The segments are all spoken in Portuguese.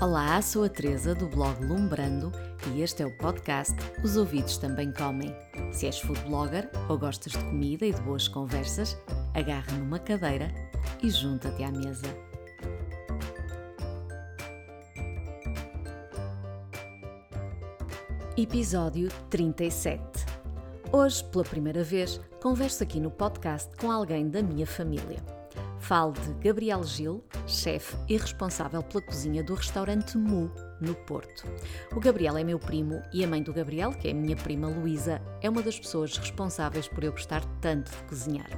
Olá, sou a Teresa do blog Lumbrando e este é o podcast Os Ouvidos Também Comem. Se és food blogger ou gostas de comida e de boas conversas, agarra numa cadeira e junta-te à mesa. Episódio 37. Hoje, pela primeira vez, converso aqui no podcast com alguém da minha família. Falo de Gabriel Gil, chefe e responsável pela cozinha do restaurante Mu, no Porto. O Gabriel é meu primo e a mãe do Gabriel, que é minha prima Luísa, é uma das pessoas responsáveis por eu gostar tanto de cozinhar.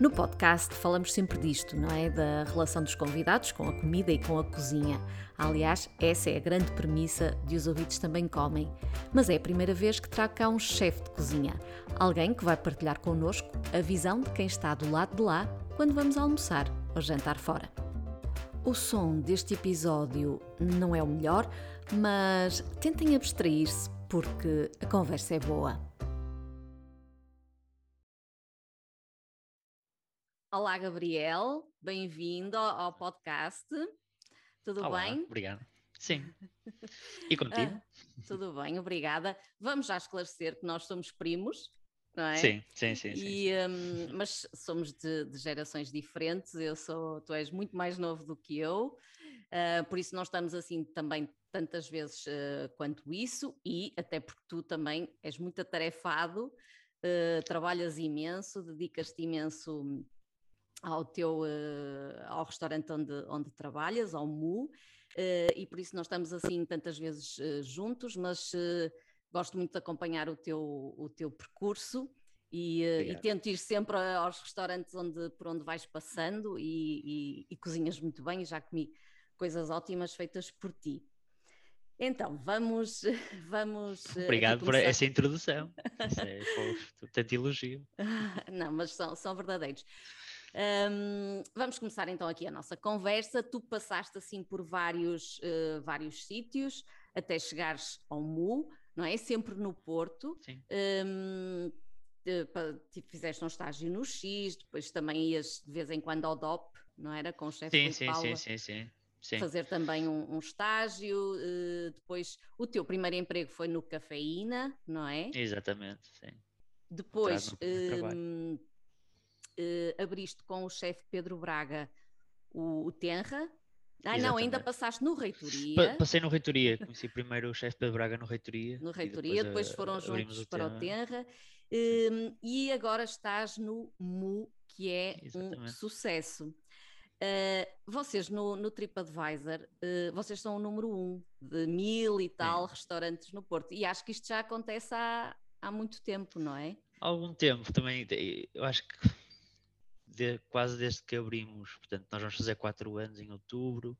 No podcast falamos sempre disto, não é? Da relação dos convidados com a comida e com a cozinha. Aliás, essa é a grande premissa de Os Ouvidos Também Comem. Mas é a primeira vez que trago cá um chefe de cozinha. Alguém que vai partilhar connosco a visão de quem está do lado de lá quando vamos almoçar ou jantar fora. O som deste episódio não é o melhor, mas tentem abstrair-se porque a conversa é boa. Olá, Gabriel, bem-vindo ao podcast. Tudo Olá, bem? Obrigado. Sim. E contigo? Ah, tudo bem, obrigada. Vamos já esclarecer que nós somos primos, não é? Sim, sim, sim. sim. E, hum, mas somos de, de gerações diferentes. Eu sou, tu és muito mais novo do que eu, uh, por isso não estamos assim também tantas vezes uh, quanto isso, e até porque tu também és muito atarefado, uh, trabalhas imenso, dedicas-te imenso ao teu ao restaurante onde, onde trabalhas, ao MU, e por isso nós estamos assim tantas vezes juntos, mas gosto muito de acompanhar o teu, o teu percurso e, eh, e, tento ir sempre aos restaurantes onde, por onde vais passando e, e, e cozinhas muito bem e já comi coisas ótimas feitas por ti. Então, vamos. vamos eh, Obrigado por essa introdução. É tanto elogio. Não, mas são, são verdadeiros. Um, vamos começar então aqui a nossa conversa. Tu passaste assim por vários, uh, vários sítios até chegares ao MU não é? Sempre no Porto. Sim. Um, tipo, fizeste um estágio no X, depois também ias de vez em quando ao DOP, não era? Com o chefe sim, sim, Paula. sim, sim, sim, sim. Fazer também um, um estágio, uh, depois o teu primeiro emprego foi no Cafeína, não é? Exatamente, sim. Depois uh, uh, abriste com o chefe Pedro Braga o, o Tenra, ah, não, ainda passaste no Reitoria. passei no Reitoria, conheci primeiro o chefe Pedro Braga no Reitoria. No Reitoria, depois, depois, eh, foram juntos o para o Tenra. Um, e agora estás no MU, que é Exatamente. um sucesso. Uh, vocês no, no TripAdvisor, uh, vocês são o número um de mil e tal Sim. restaurantes no Porto. E acho que isto já acontece há, há muito tempo, não é? Há algum tempo também. Eu acho que de, quase desde que abrimos. Portanto, nós vamos fazer quatro anos em outubro,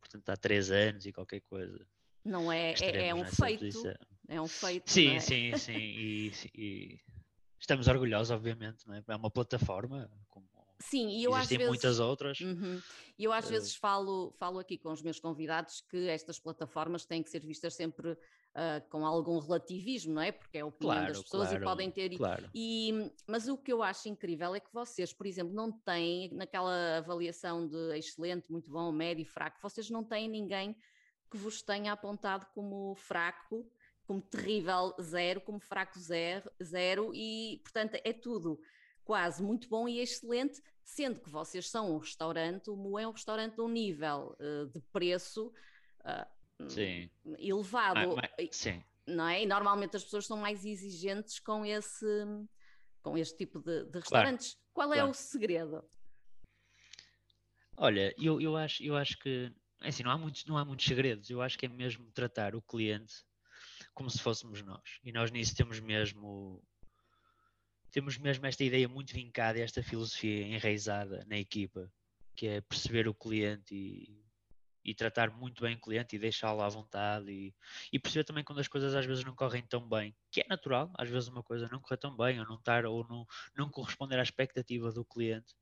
portanto, há três anos e qualquer coisa. Não é, é, é um feito. Posição. É um feito. Sim, é? sim, sim. E, e, estamos orgulhosos, obviamente, não é? É uma plataforma, como Sim, e eu Existem às vezes. muitas outras. Uhum. E eu às uh... vezes falo, falo aqui com os meus convidados que estas plataformas têm que ser vistas sempre uh, com algum relativismo, não é? Porque é a opinião claro, das pessoas claro, e podem ter. Claro. E, mas o que eu acho incrível é que vocês, por exemplo, não têm, naquela avaliação de excelente, muito bom, médio, fraco, vocês não têm ninguém que vos tenha apontado como fraco, como terrível zero, como fraco zero, zero e, portanto, é tudo quase muito bom e excelente, sendo que vocês são um restaurante, o Mo é um restaurante de um nível uh, de preço uh, sim. elevado. Ah, mas, sim. Não é? E normalmente as pessoas são mais exigentes com esse com este tipo de, de restaurantes. Claro, Qual é claro. o segredo? Olha, eu, eu, acho, eu acho que é assim, não há, muitos, não há muitos segredos. Eu acho que é mesmo tratar o cliente como se fôssemos nós. E nós nisso temos mesmo temos mesmo esta ideia muito vincada, esta filosofia enraizada na equipa, que é perceber o cliente e, e tratar muito bem o cliente e deixá-lo à vontade e, e, perceber também quando as coisas às vezes não correm tão bem, que é natural, às vezes uma coisa não correr tão bem ou não estar ou não, não corresponder à expectativa do cliente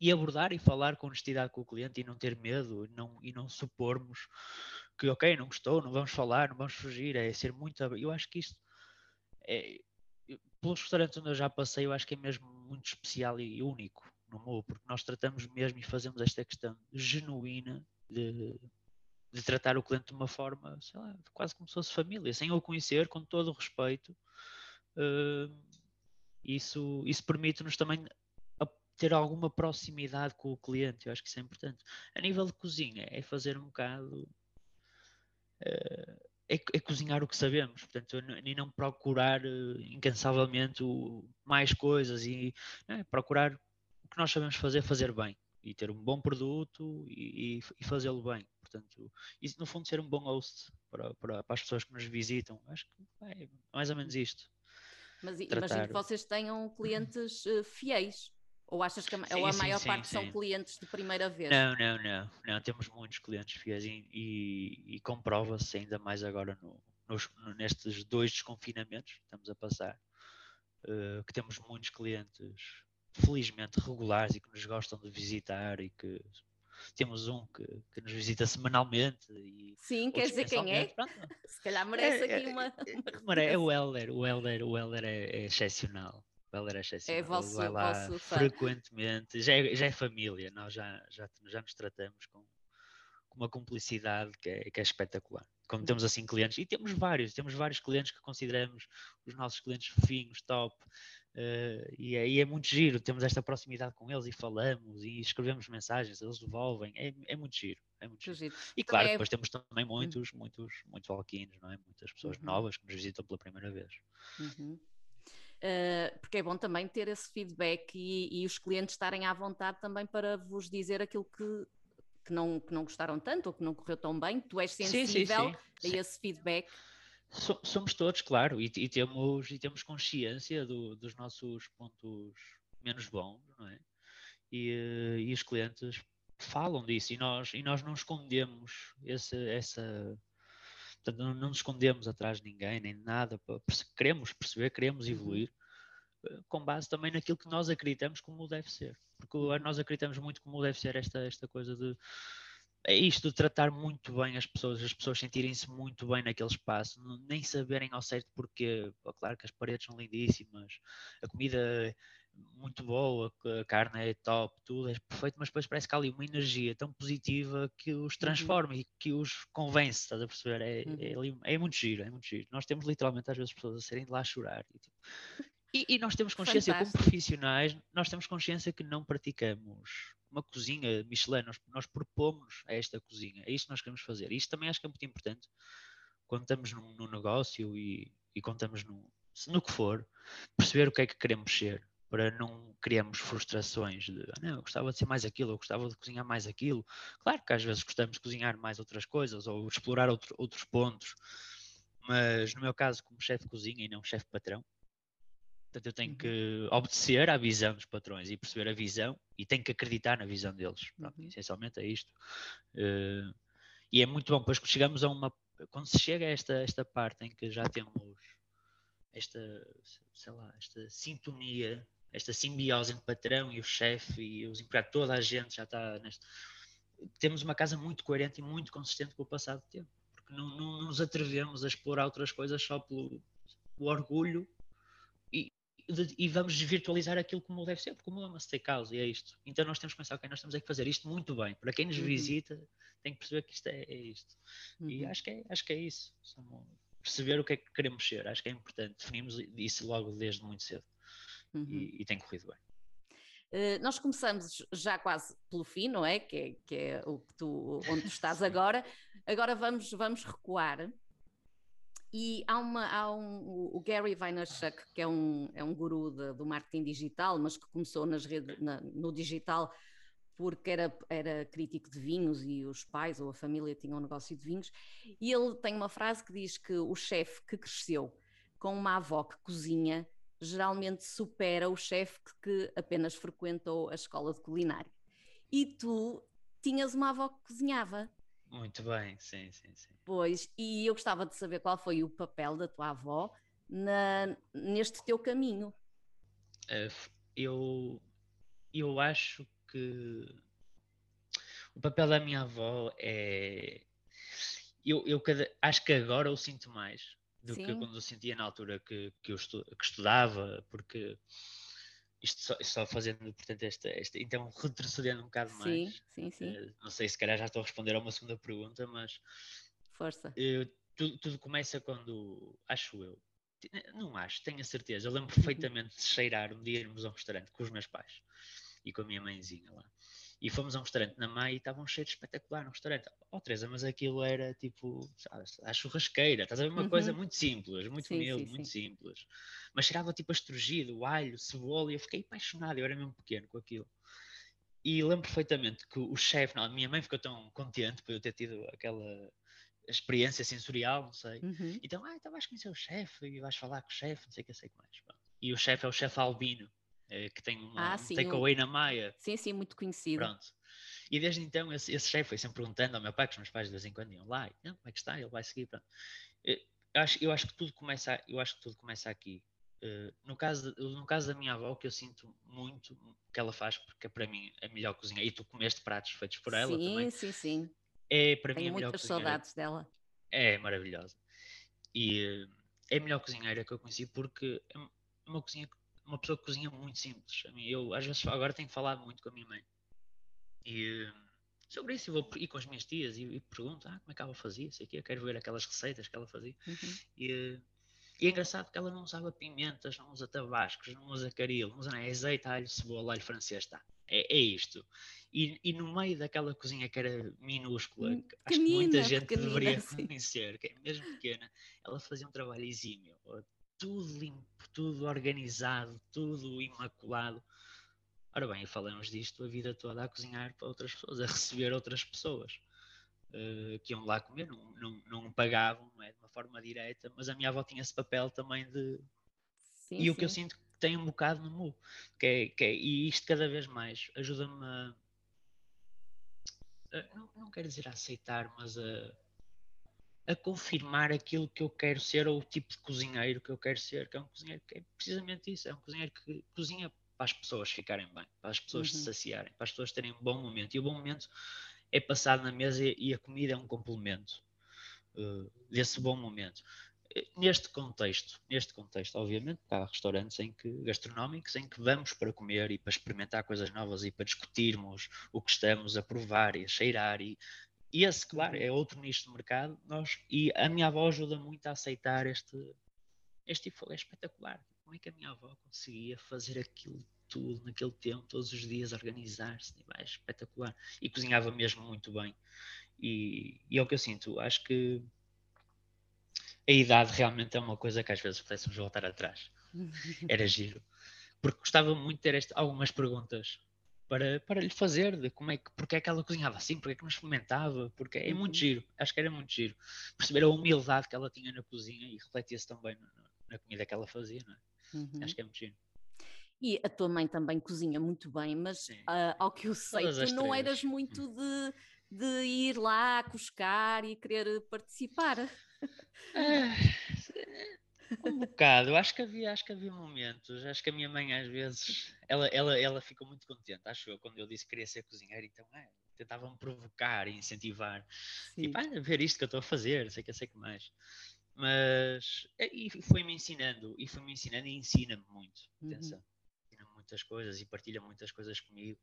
e abordar e falar com honestidade com o cliente e não ter medo e não, e não supormos que ok, não gostou, não vamos falar, não vamos fugir, é ser muito. Eu acho que isto é, pelos restaurantes onde eu já passei, eu acho que é mesmo muito especial e único no MU, porque nós tratamos mesmo e fazemos esta questão genuína de, de tratar o cliente de uma forma, sei lá, quase como se fosse família, sem o conhecer, com todo o respeito. Uh, isso, isso permite-nos também ter alguma proximidade com o cliente, eu acho que isso é importante. A nível de cozinha, é fazer um bocado. Uh, é, é, cozinhar o que sabemos, portanto, e não procurar uh, incansavelmente mais coisas e é, procurar o que nós sabemos fazer, fazer bem e ter um bom produto e, e fazê-lo bem. Portanto, isso no fundo ser um bom host para, para, para, as pessoas que nos visitam. Acho que é mais ou menos isto. Mas Tratar... imagino que vocês tenham clientes uh, fiéis. Ou achas que a, sim, ou a sim, maior sim, parte são clientes de primeira vez? Não, não, não. não temos muitos clientes fiéis e, e, e comprova-se ainda mais agora no, nos, nestes dois desconfinamentos que estamos a passar, uh, que temos muitos clientes felizmente regulares e que nos gostam de visitar e que temos um que, que nos visita semanalmente. E Sim, quer dizer quem é? Pronto. Se calhar merece é, aqui é, uma, uma... É, o Helder, o Helder, o Helder é, é excepcional. O Helder é excepcional. É vosso, vai lá vosso frequentemente, já é, já é família, nós já, já, já nos tratamos com, com uma cumplicidade que é, que é espetacular como temos assim clientes, e temos vários, temos vários clientes que consideramos os nossos clientes fofinhos, top, Uh, e aí é muito giro, temos esta proximidade com eles e falamos e escrevemos mensagens, eles devolvem, é, é muito giro. É muito giro. E claro, é... depois temos também hum. muitos, muitos, muitos alquinos, não é? Muitas pessoas uhum. novas que nos visitam pela primeira vez. Uhum. Uh, porque é bom também ter esse feedback e, e, os clientes estarem à vontade também para vos dizer aquilo que, que, não, que não gostaram tanto ou que não correu tão bem. Tu és sensível sim, sim, sim. a esse feedback. Somos todos, claro, e, e temos, e temos consciência do, dos nossos pontos menos bons, não é? E, eh, e, os clientes falam disso e nós, e nós não escondemos esse, essa. Portanto, não, não nos escondemos atrás de ninguém, nem nada. Queremos perceber, queremos uhum. evoluir eh, com base também naquilo que nós acreditamos como deve ser. Porque nós acreditamos muito como deve ser esta, esta coisa de é isto de tratar muito bem as pessoas, as pessoas sentirem-se muito bem naquele espaço, nem saberem ao certo porquê. Claro que as paredes são lindíssimas, a comida é muito boa, a carne é top, tudo é perfeito, mas depois parece que há ali uma energia tão positiva que os uhum. transforma uhum. e que os convence, estás a perceber? É, uhum. é, é, muito giro, é muito giro. Nós temos literalmente às vezes pessoas a serem de lá a chorar. E, tipo, e, e nós temos consciência, Fantástico. como profissionais, nós temos consciência que não praticamos uma cozinha Michelin, nós, nós propomos a esta cozinha, é isto que nós queremos fazer. E isto também acho que é muito importante quando estamos num, num negócio e, e quando estamos no, no que for, perceber o que é que queremos ser, para não criarmos frustrações de ah, não, eu gostava de ser mais aquilo, eu gostava de cozinhar mais aquilo. Claro que às vezes gostamos de cozinhar mais outras coisas ou explorar outro, outros pontos, mas no meu caso, como chefe de cozinha e não chefe patrão, Portanto, eu tenho uhum. que obedecer à visão dos patrões e perceber a visão e tenho que acreditar na visão deles. Pronto, uhum. essencialmente é isto. Uh, e é muito bom, pois chegamos a uma. Quando se chega a esta, esta parte em que já temos esta, sei lá, esta sintonia, esta simbiose entre o patrão e o chefe e os empregados, toda a gente já está neste. Temos uma casa muito coerente e muito consistente com o passado tempo, porque não, não, nos atrevemos a explorar outras coisas só pelo, pelo orgulho e vamos virtualizar aquilo como deve ser, porque como é uma steakhouse e é isto. Então nós temos que pensar, ok, nós temos que fazer isto muito bem. Para quem nos uhum. visita, tem que perceber que isto é, é isto. Uhum. E acho que é, acho que é isso. Perceber o que é que queremos ser, acho que é importante. Definimos isso logo desde muito cedo. Uhum. E, e, tem corrido bem. Uh, nós começamos já quase pelo fim, não é? Que é, que é o que tu, onde tu estás agora. Agora vamos, vamos recuar e há, uma, há um, o Gary Vaynerchuk, que é um, é um guru de, do marketing digital, mas que começou nas redes, na, no digital porque era, era crítico de vinhos e os pais ou a família tinham um negócio de vinhos. E ele tem uma frase que diz que o chefe que cresceu com uma avó que cozinha geralmente supera o chefe que, que apenas frequentou a escola de culinária. E tu tinhas uma avó que cozinhava. Muito bem, sim, sim, sim. Pois, e eu gostava de saber qual foi o papel da tua avó na, neste teu caminho. Uh, eu, eu acho que o papel da minha avó é. Eu, eu cada, acho que agora eu sinto mais do Sim. que quando eu sentia na altura que, que eu estu, que estudava, porque isto só, só fazendo, portanto, esta, esta, então retrocedendo um bocado sim, mais. Sim, sim, uh, não sei se calhar já estou a responder a uma segunda pergunta, mas. Força. Uh, tudo, tudo, começa quando, acho eu, não acho, tenho a certeza, eu lembro uhum. perfeitamente de cheirar um dia irmos a um restaurante com os meus pais e com a minha mãezinha lá. E fomos a um restaurante na Maia e estava um cheiro espetacular no restaurante. Oh, Teresa, mas aquilo era tipo, sabes, a churrasqueira, estás a ver uma uhum. coisa muito simples, muito humilde, muito sim. simples. Mas cheirava tipo a estrugido, alho, cebola, e eu fiquei apaixonado, eu era mesmo pequeno com aquilo. E lembro perfeitamente que o chefe, não, a minha mãe ficou tão contente por eu ter tido aquela experiência sensorial, não sei. Uhum. Então, ah, então vais conhecer o chefe e vais falar com o chefe, não sei o que, sei que mais. E o chefe é o chefe Albino, que tem uma, ah, um takeaway na Maia. Sim, sim, muito conhecido. Pronto. E desde então esse, esse chefe foi sempre perguntando ao meu pai, que os meus pais de vez em quando iam lá, e, como é que está? Ele vai seguir. Pronto. Eu, acho, eu acho que tudo começa, eu acho que tudo começa aqui. Uh, no, caso no caso da minha avó, que eu sinto muito que ela faz, porque é para mim a melhor cozinha, e tu comeste pratos feitos por ela sim, também. Sim, sim, sim. É para Tenho mim a melhor muitas saudades dela. É maravilhosa. E uh, é a melhor cozinheira que eu conheci porque é uma cozinha uma pessoa que cozinha muito simples. Eu, às vezes, agora tenho falado muito com a minha mãe. E sobre isso, eu vou ir com as minhas tias e, e pergunto ah, como é que ela fazia, sei que eu quero ver aquelas receitas que ela fazia. Uhum. E, e, é engraçado que ela não usava pimentas, não usa tabascos, não usa caril, não usa é azeite, alho, cebola, alho francês, tá. É, é isto. E, e, no meio daquela cozinha que era minúscula, que acho que muita gente deveria conhecer, que é mesmo pequena, ela fazia um trabalho exímio tudo limpo, tudo organizado, tudo imaculado. Ora bem, falamos disto a vida toda a cozinhar para outras pessoas, a receber outras pessoas uh, que iam lá comer, não, não, não pagavam não é, de uma forma direta, mas a minha avó tinha esse papel também de. Sim, e sim. o que eu sinto que tem um bocado no mu, que é, que é, e isto cada vez mais ajuda-me a. a não, não quero dizer a aceitar, mas a a confirmar aquilo que eu quero ser ou o tipo de cozinheiro que eu quero ser, que é um cozinheiro que é precisamente isso, é um cozinheiro que cozinha para as pessoas ficarem bem, para as pessoas uhum. se saciarem, para as pessoas terem um bom momento. E o bom momento é passado na mesa e a comida é um complemento uh, desse bom momento. Eh, neste contexto, neste contexto, obviamente, há restaurantes em que, gastronómicos em que vamos para comer e para experimentar coisas novas e para discutirmos o que estamos a provar e a cheirar e e esse, claro, é outro nicho de mercado. Nós, e a minha avó ajuda muito a aceitar este, este tipo. É espetacular. Como é que a minha avó conseguia fazer aquilo tudo naquele tempo, todos os dias, organizar-se? É espetacular. E cozinhava mesmo muito bem. E, e é o que eu sinto. Acho que a idade realmente é uma coisa que às vezes pudéssemos voltar atrás. Era giro. Porque gostava muito de ter este, algumas perguntas para, para lhe fazer, de como é que, porque é que ela cozinhava assim, porque é que não experimentava, porque é muito uhum. giro, acho que era muito giro. Perceber a humildade que ela tinha na cozinha e refletia-se também na, na, comida que ela fazia, não é? Uhum. Acho que é muito giro. E a tua mãe também cozinha muito bem, mas uh, ao que eu sei, Todas tu não três. eras muito hum. de, de ir lá cuscar e querer participar. Ah, um bocado, acho que havia, acho que havia momentos, acho que a minha mãe às vezes, ela, ela, ela ficou muito contente, acho eu, quando eu disse que queria ser cozinheiro, então é, tentava-me provocar e incentivar, Sim. tipo, ah, ver isto que eu estou a fazer, sei que sei que mais. Mas, é, e foi-me ensinando, e foi-me ensinando e ensina-me muito, uhum. atenção, ensina-me muitas coisas e partilha muitas coisas comigo,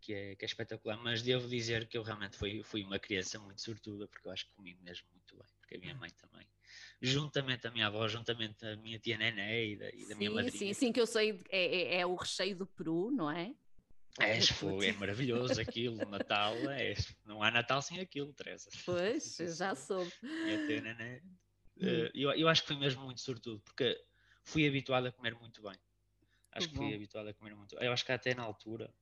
que é, que é espetacular, mas devo dizer que eu realmente fui, fui uma criança muito sortuda, porque eu acho que comi mesmo muito bem, porque a minha hum. mãe também juntamente a minha avó, juntamente a minha tia Nené e da, e da sim, minha madrinha. Sim, sim, que eu sei, é, é, é o recheio do Peru, não é? É, é maravilhoso aquilo, Natal, é, não há Natal sem aquilo, Teresa. Pois, já soube. Minha tia Nené, hum. eu, eu acho que foi mesmo muito sortudo, porque fui habituado a comer muito bem. Acho que, que fui habituado a comer muito. Eu acho que até na altura,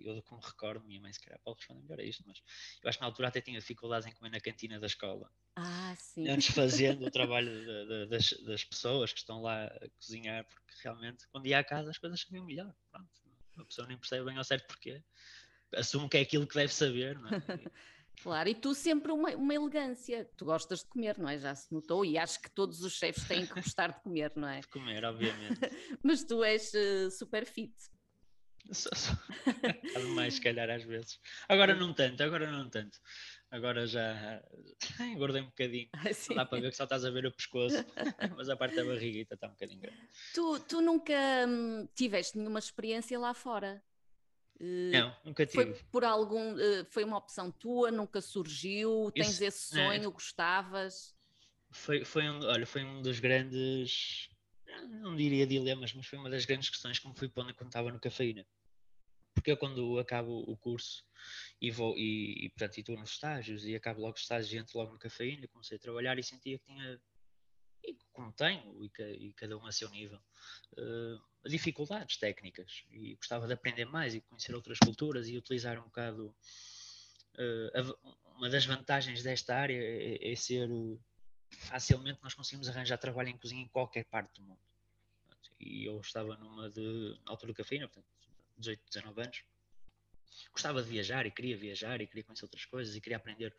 Eu me recordo, minha mãe se calhar pode responder melhor a isto, mas eu acho que na altura até tinha dificuldades em comer na cantina da escola. Ah, sim. Antes fazendo o trabalho de, de, das, das, pessoas que estão lá a cozinhar, porque realmente quando ia à casa as coisas sabiam melhor. Pronto, a pessoa nem percebe bem ao certo porquê. Assume que é aquilo que deve saber, não é? Claro, e tu sempre uma, uma, elegância. Tu gostas de comer, não é? Já se notou, e acho que todos os chefes têm que gostar de comer, não é? De comer, obviamente. Mas tu és uh, super fit. Só, só. mais, se calhar, às vezes. Agora não tanto, agora não tanto. Agora já engordei um bocadinho. Ah, dá para ver que só estás a ver o pescoço, mas a parte da barriguita está um bocadinho grande. Tu, tu nunca hum, tiveste nenhuma experiência lá fora? Eh, não, nunca tive. Foi por algum, eh, foi uma opção tua, nunca surgiu? Tens Isso, esse é. sonho, é, gostavas? Foi, foi um, olha, foi um dos grandes, não diria dilemas, mas foi uma das grandes questões que me fui pondo quando estava no cafeína. Porque eu quando acabo o curso e vou e, e portanto estou nos estágios e acabo logo os estágios e entro logo no cafeína, comecei a trabalhar e sentia que tinha e como tenho, e, e cada um a seu nível, uh, dificuldades técnicas e gostava de aprender mais e conhecer outras culturas e utilizar um bocado. Uh, uma das vantagens desta área é, é, ser facilmente nós conseguimos arranjar trabalho em cozinha em qualquer parte do mundo. E eu estava numa de altura do cafeína, portanto, 18, 19 anos, gostava de viajar e queria viajar e queria conhecer outras coisas e queria aprender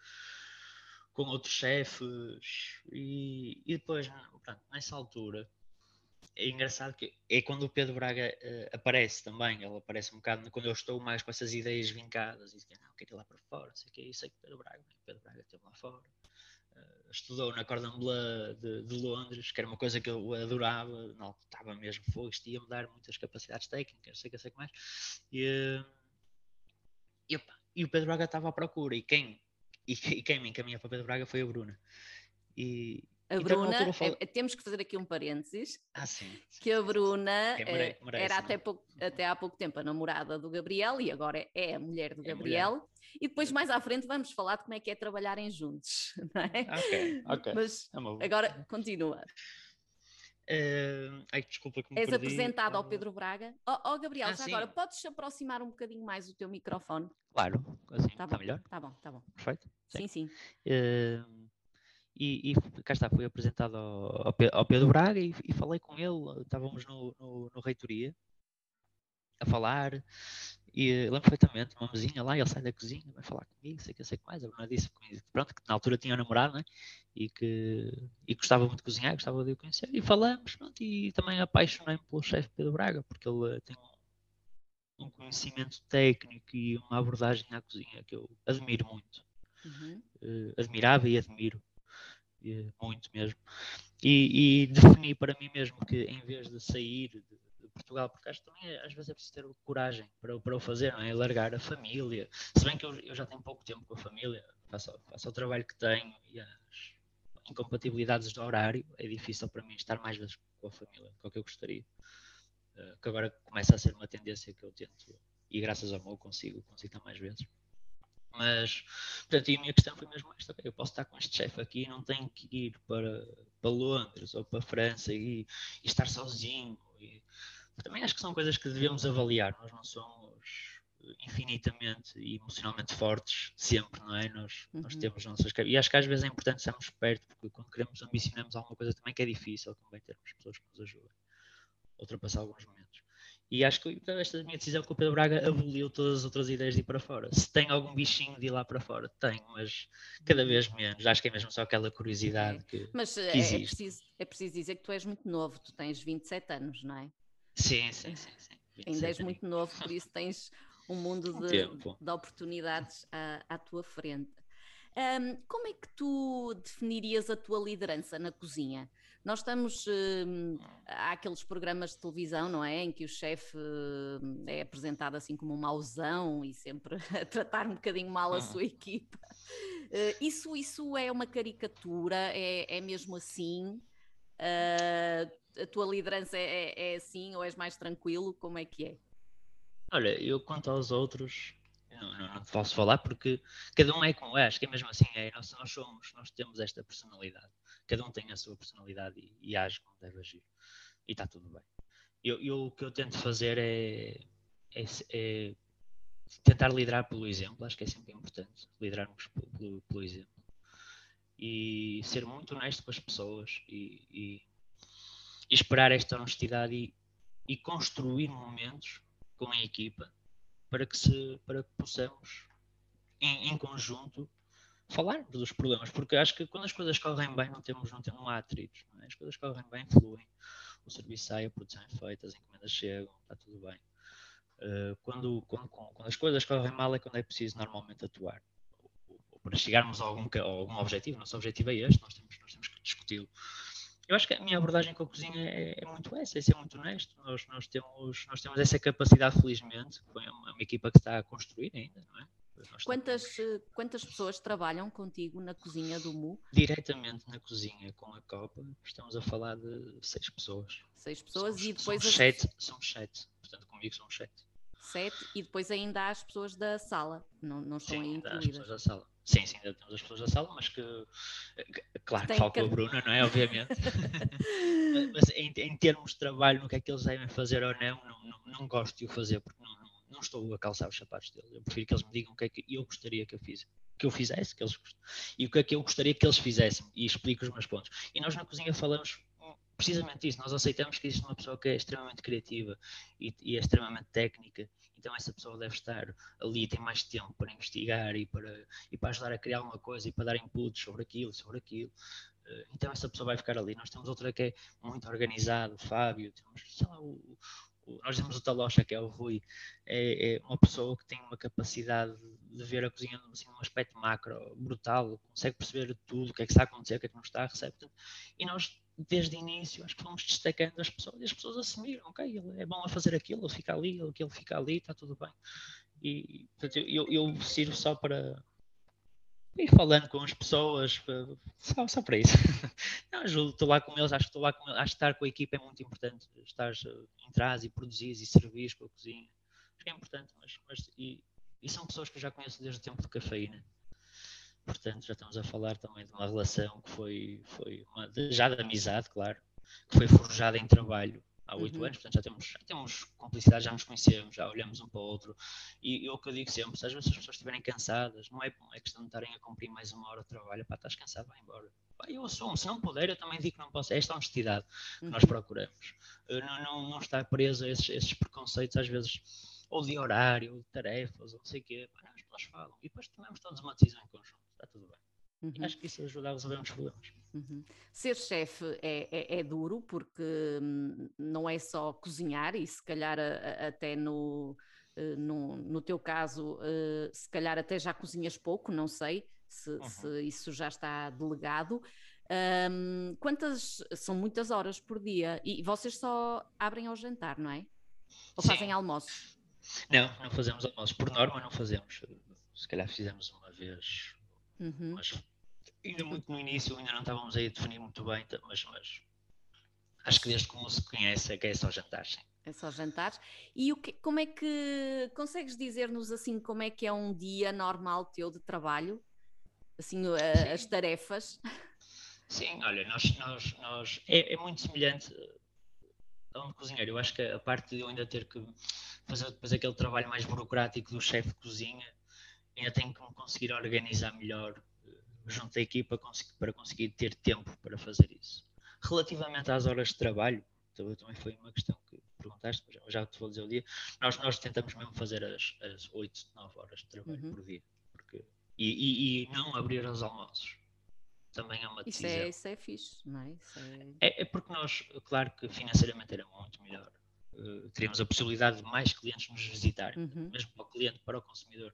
com outros chefes. E, e depois, nessa altura é engraçado que é quando o Pedro Braga uh, aparece também, ele aparece um bocado quando eu estou mais com essas ideias vincadas e diz, não, quero ir lá para fora, sei que é isso, sei que Pedro Braga, Pedro Braga esteve lá fora, estudou na Cordon Bleu de, de, Londres, que era uma coisa que eu adorava, não, estava mesmo fogo, isto ia-me dar muitas capacidades técnicas, sei que sei que mais, e, uh, e, opa, e o Pedro Braga estava à procura, e quem e, e quem me encaminhou para Pedro Braga foi a Bruna. E, a então, Bruna, é, temos que fazer aqui um parênteses, ah, sim, sim, que a Bruna é, merece, era até, pouco, até há pouco tempo a namorada do Gabriel e agora é a mulher do é Gabriel. Mulher. E depois mais à frente vamos falar de como é que é trabalharem juntos, não é? Ok, ok. Mas é agora continua. Uh, ai, desculpa que me És perdi. apresentado ao Pedro Braga. Ó oh, oh, Gabriel, ah, agora podes aproximar um bocadinho mais o teu microfone? Claro, assim está melhor. Está bom, está bom. Perfeito. Sim, sim. sim. Uh, e, e, cá está, fui apresentado ao, ao Pedro Braga e, e, falei com ele. Estávamos no, no, no Reitoria a falar e lembro perfeitamente, uma mesinha lá, ele sai da cozinha, vai falar comigo, sei que eu sei que mais. A Bruna disse que, pronto, que na altura tinha um namorado, né? E que e gostava muito de cozinhar, gostava de o conhecer. E falamos, pronto, e também apaixonei-me pelo chefe Pedro Braga, porque ele tem um, um, conhecimento técnico e uma abordagem à cozinha que eu admiro muito. Uhum. Uh, admirava e admiro. Uh, muito mesmo. E, e defini para mim mesmo que em vez de sair de, Portugal, porque acho que também é, às vezes é preciso ter coragem para, para o fazer, não é? Largar a família. Se bem que eu, eu já tenho pouco tempo com a família, faço, faço o trabalho que tenho e as incompatibilidades do horário, é difícil para mim estar mais vezes com a família do que eu gostaria. Uh, que agora começa a ser uma tendência que eu tento, e graças ao meu consigo, consigo estar mais vezes. Mas, portanto, a minha questão foi mesmo esta: eu posso estar com este chefe aqui e não tenho que ir para, para Londres ou para a França e, e estar sozinho. E, também acho que são coisas que devemos avaliar. Nós não somos infinitamente e emocionalmente fortes sempre, não é? Nós, uhum. nós temos nossas. E acho que às vezes é importante estarmos perto, porque quando queremos, ambicionamos alguma coisa também que é difícil, também termos pessoas que nos ajudem a ultrapassar alguns momentos. E acho que então, esta minha decisão com o Pedro Braga aboliu todas as outras ideias de ir para fora. Se tem algum bichinho de ir lá para fora, tenho, mas cada vez menos. Acho que é mesmo só aquela curiosidade que. Mas que é, é, preciso, é preciso dizer que tu és muito novo, tu tens 27 anos, não é? Sim, sim, sim. sim. Ainda és muito novo, por isso tens um mundo de, de oportunidades à, à, tua frente. Um, como é que tu definirias a tua liderança na cozinha? Nós estamos. Um, há aqueles programas de televisão, não é? Em que o chefe hum, é apresentado assim como um mauzão e sempre a tratar um bocadinho mal a uhum. sua equipa. Uh, isso, isso é uma caricatura? É, é mesmo assim? Uh, a tua liderança é, é, é, assim ou és mais tranquilo? Como é que é? Olha, eu quanto aos outros, não, não, não, posso falar porque cada um é como é, acho que é mesmo assim, é, nós, nós somos, nós temos esta personalidade, cada um tem a sua personalidade e, e age como deve agir e está tudo bem. Eu, eu, o que eu tento fazer é, é, é, tentar liderar pelo exemplo, acho que é sempre importante liderarmos pelo, pelo exemplo e ser muito honesto com as pessoas e, e e esperar esta honestidade e, e construir momentos com a equipa para que, se, para que possamos, em, em, conjunto, falar dos problemas, porque acho que quando as coisas correm bem não temos, não, temos, há atritos, não é? as coisas correm bem, fluem, o serviço sai, a produção é feita, as encomendas chegam, está tudo bem. Uh, quando, quando, quando, as coisas correm mal é quando é preciso normalmente atuar. Para chegarmos a algum, a algum objetivo, nosso objetivo é este, nós temos, nós temos que discuti-lo. Eu acho que a minha abordagem com a cozinha é, é muito essa, é ser muito honesto. Nós, nós, temos, nós temos essa capacidade, felizmente, foi uma, uma equipa que está a construir ainda, não é? Quantas, quantas pessoas trabalham contigo na cozinha do MU? Diretamente na cozinha com a Copa, estamos a falar de seis pessoas. Seis pessoas somos, e depois. Somos, as... sete, somos sete, portanto comigo somos sete. Sete e depois ainda há as pessoas da sala, não, não estão sim, aí incluídas. As pessoas da sala. Sim, sim, ainda temos as pessoas da sala, mas que. Claro que falta que... a Bruna, não é? Obviamente. mas em, em, termos de trabalho, no que é que eles devem fazer ou não, não, não, não gosto de o fazer, porque não, estou a calçar os sapatos deles. Eu prefiro que eles me digam o que é que eu gostaria que eu fizesse. Que eu fizesse, que eles e o que é que eu gostaria que eles fizessem e explico os meus pontos. E nós na cozinha falamos precisamente isso. Nós aceitamos que existe uma pessoa que é extremamente criativa e, e é extremamente técnica. Então essa pessoa deve estar ali, tem mais tempo para investigar e para, e para ajudar a criar alguma coisa e para dar inputs sobre aquilo, sobre aquilo. Eh, então essa pessoa vai ficar ali. Nós temos outra que é muito organizado, o Fábio, temos, sei lá, o, nós temos o Talocha, que é o Rui, é, é, uma pessoa que tem uma capacidade de ver a cozinha assim, num aspecto macro brutal, consegue perceber tudo, o que é que está a acontecer, o que é que não está, recebe tudo. E nós, desde o início, acho que fomos destacando as pessoas e as pessoas assumiram, ok, ele é bom a fazer aquilo, ele fica ali, ele, ele fica ali, está tudo bem. E portanto, eu, eu sirvo só para, ir falando com as pessoas, só, só para isso. Não, ajudo, estou lá com eles, acho que estou lá com acho que estar com a equipa é muito importante, estar eh, em trás e produzir e servir com a cozinha, acho que é importante, mas, mas e, e, são pessoas que eu já conheço desde o tempo de cafeína. Portanto, já estamos a falar também de uma relação que foi, foi uma, já de amizade, claro, que foi forjada em trabalho há oito uhum. anos, portanto já temos, já temos cumplicidade, já nos conhecemos, já olhamos um para o outro. E eu que eu digo sempre, se às vezes as pessoas estiverem cansadas, não é, é questão de estarem a cumprir mais uma hora de trabalho, pá, estás cansado, vai embora. Pá, eu assumo, se não puder, eu também digo que não posso. É esta honestidade que nós uhum. procuramos. Não, não, não estar preso a esses, esses preconceitos, às vezes, ou de horário, ou de tarefas, ou não sei o quê. Pá, as pessoas falam. E depois tomamos todos uma decisão em conjunto, está tudo bem. Uhum. Acho que isso ajuda a resolver os problemas. Uhum. Ser chefe é, é, é, duro porque hum, é só cozinhar e se calhar a, a, até no, uh, no, no, teu caso, uh, se calhar até já cozinhas pouco, não sei se, uhum. se isso já está delegado. Um, quantas são muitas horas por dia e vocês só abrem ao jantar, não é? Ou Sim. fazem almoços? Não, não fazemos almoços. Por norma, não fazemos. Se calhar fizemos uma vez, uhum. mas ainda muito no início, ainda não estávamos aí a definir muito bem, mas, mas acho que desde como se conhece é que é só jantar, sim. É só jantar. E o que, como é que consegues dizer-nos assim como é que é um dia normal teu de trabalho? Assim, a, as tarefas? Sim, olha, nós, nós, nós é, é, muito semelhante a um cozinheiro. Eu acho que a parte de eu ainda ter que fazer depois aquele trabalho mais burocrático do chefe de cozinha, ainda tenho que conseguir organizar melhor junto à equipa para conseguir ter tempo para fazer isso. Relativamente às horas de trabalho, também foi uma questão que perguntaste, mas já te vou dizer o dia, nós, nós tentamos mesmo fazer as, as 8, 9 horas de trabalho uhum. por dia. Porque, e, e, e, não abrir os almoços. Também é uma decisão. Isso é, isso é fixe, não é? É... é? É, porque nós, claro que financeiramente era muito melhor. Uh, teríamos a possibilidade de mais clientes nos visitar, uhum. mesmo para o cliente, para o consumidor.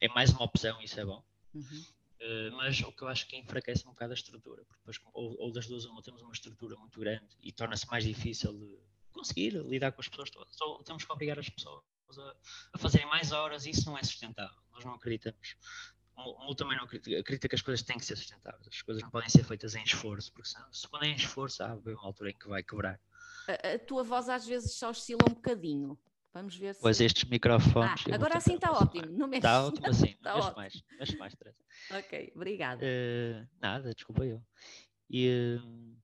É mais uma opção, isso é bom. Uhum. Eh, mas o que eu acho que enfraquece um bocado a estrutura, porque depois, ou, ou das duas, uma, temos uma estrutura muito grande e torna-se mais difícil de conseguir lidar com as pessoas todas, ou temos que obrigar as pessoas a, a fazerem mais horas e isso não é sustentável. Nós não acreditamos. Ou, também não acredita, acredita que as coisas têm que ser sustentáveis, as coisas não podem ser feitas em esforço, porque senão, se quando é em esforço, há uma altura em que vai quebrar. A, a tua voz às vezes só oscila um bocadinho. Vamos ver se. Pois estes microfones. Ah, agora assim está ótimo. Não mexe. Está ótimo assim. Está mexe mais. Mexe mais, Teresa. Ok, obrigada. Uh, nada, desculpa eu. E, uh,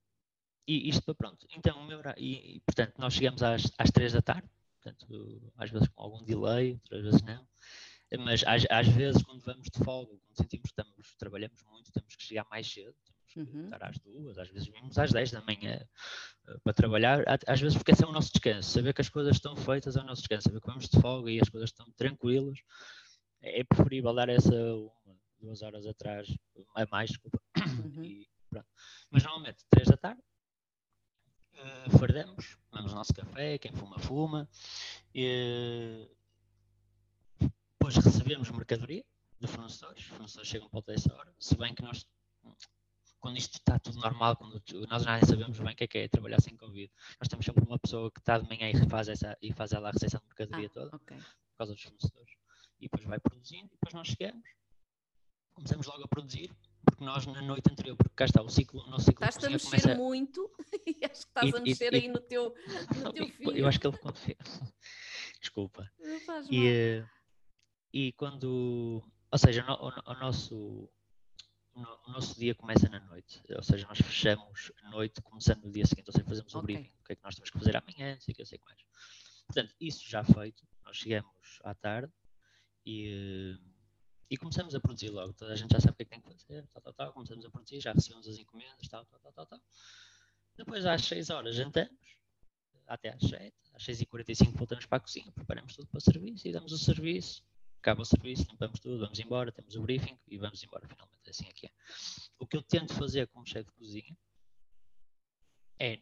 e isto para pronto. Então, meu e, e, portanto, nós chegamos às, às 3 da tarde. Portanto, às vezes com algum delay, outras vezes não. Mas às, às vezes, quando vamos de folga, quando sentimos que estamos, trabalhamos muito, temos que chegar mais cedo uhum. estar às duas, às vezes vimos às 10 da manhã uh, para trabalhar, às vezes porque esse é o nosso descanso, saber que as coisas estão feitas é o nosso descanso, saber que vamos de folga e as coisas estão tranquilas, é, é preferível dar essa uma, duas horas atrás, a mais, desculpa, uhum. e, mas normalmente 3 da tarde, uh, fardamos, tomamos o nosso café, quem fuma, fuma, e, depois recebemos mercadoria de fornecedores, os fornecedores chegam para dessa hora, se bem que nós, quando isto está tudo normal, quando nós já sabemos bem o que é que é trabalhar sem Covid, nós temos sempre uma pessoa que está de manhã e faz, essa, e faz ela a recepção de mercadoria ah, toda, okay. por causa dos fornecedores. E depois vai produzindo, e depois nós chegamos, começamos logo a produzir, porque nós na noite anterior, porque cá está o ciclo, o nosso ciclo Estás a mexer começa... muito e acho que estás e, a mexer e, aí no teu, no teu filho. Eu acho que ele confia. Desculpa. E, eh, e quando, ou seja, o, o, o nosso o nosso dia começa na noite, ou seja, nós fechamos a noite começando no dia seguinte, ou seja, fazemos okay. o briefing, o que é que nós temos que fazer amanhã, sei que eu sei mais. Portanto, isso já feito, nós chegamos à tarde e e começamos a produzir logo. Toda a gente já sabe o que é que tem que fazer, tal, tal, tal. Começamos a produzir, já recebemos as encomendas, tal, tal, tal, tal, tal. Depois às 6 horas jantamos, até às 7, às 6h45 voltamos para a cozinha, preparamos tudo para o serviço e damos o serviço. Acaba o serviço, limpamos tudo, vamos embora, temos o briefing e vamos embora finalmente. É assim aqui é. O que eu tento fazer como chefe de cozinha é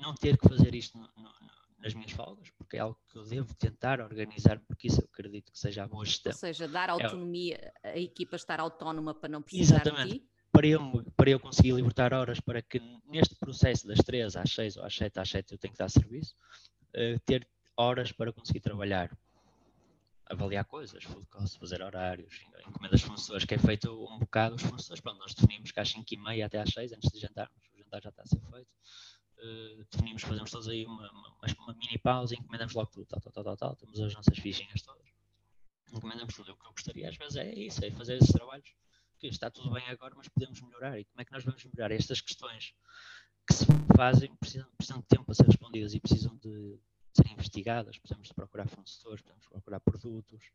não ter que fazer isto no, no, nas minhas folgas, porque é algo que eu devo tentar organizar, porque isso eu acredito que seja a boa gestão. Ou seja, dar é autonomia, é, a equipa estar autónoma para não precisar exatamente. de ti? Para eu, para eu conseguir libertar horas para que neste processo das 3 às 6 ou às 7 às 7 eu tenho que dar serviço, uh, ter horas para conseguir trabalhar, avaliar coisas, food fazer horários, encomendas fornecedores, que é feito um bocado os fornecedores, pronto, nós definimos que às 5 e meia até às 6, antes de jantarmos, o jantar já está a ser feito, uh, definimos, fazemos todos aí uma, uma, uma, mini pausa, encomendamos logo tudo, tal, tal, tal, tal, tal, temos as nossas fichinhas todas, encomendamos tudo. O que eu gostaria às vezes é isso, é fazer esses trabalhos, que está tudo bem agora, mas podemos melhorar. E como é que nós vamos melhorar? Estas questões que se fazem precisam, precisam de tempo para ser respondidas e precisam de ser investigadas, precisamos de procurar fornecedores, precisamos de procurar produtos.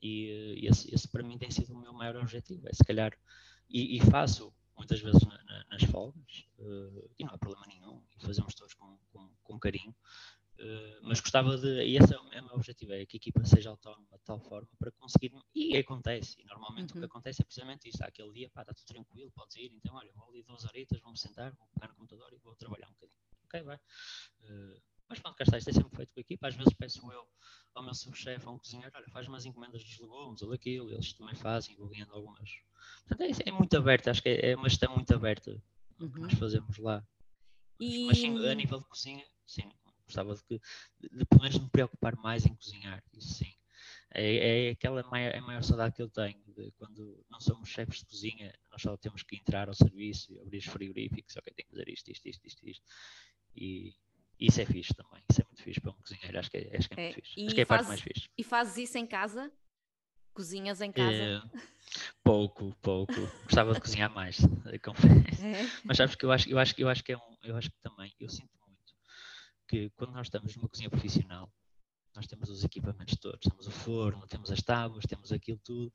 E, esse, esse, para mim tem sido o meu maior objetivo, é se calhar, e, e faço muitas vezes na, na, nas folgas, uh, e não há problema nenhum, e fazemos todos com, com, com carinho, uh, mas gostava de, e esse é o, é o meu objetivo, é que a equipa seja autónoma de tal forma para conseguir, e acontece, e normalmente uhum. o que uhum. acontece é precisamente isso, há aquele dia, pá, está tudo tranquilo, podes ir, então olha, vou ali duas horitas, vamos sentar, vou pegar no computador e vou trabalhar um bocadinho, ok, vai. Uh, mas pronto, cá está, isto é sempre feito com a equipa, às vezes peço eu ao meu subchefe, a um cozinheiro, olha, faz umas encomendas dos legumes ou daquilo, eles também fazem, vou ganhando algumas Portanto, é, é muito aberto, acho que é, é uma gestão muito aberta uhum. que nós fazemos lá. E... Mas, sim, a nível de cozinha, sim, gostava de, que, de, pelo menos me preocupar mais em cozinhar, isso sim. É, é aquela maior, é a maior saudade que eu tenho de quando não somos chefes de cozinha, nós só temos que entrar ao serviço e abrir os frigoríficos, ok, tem que fazer isto, isto, isto, isto, isto. E, isso é fixe também, isso é muito fixe para um cozinheiro, acho que é, acho que é, é muito fixe. Acho que é a parte mais fixe. E fazes isso em casa? Cozinhas em casa? É, pouco, pouco. Gostava de cozinhar mais, confesso. É. Mas sabes que eu acho, eu acho, eu acho que é um, eu acho que também, eu sinto muito que quando nós estamos numa cozinha profissional, nós temos os equipamentos todos, temos o forno, temos as tábuas, temos aquilo tudo,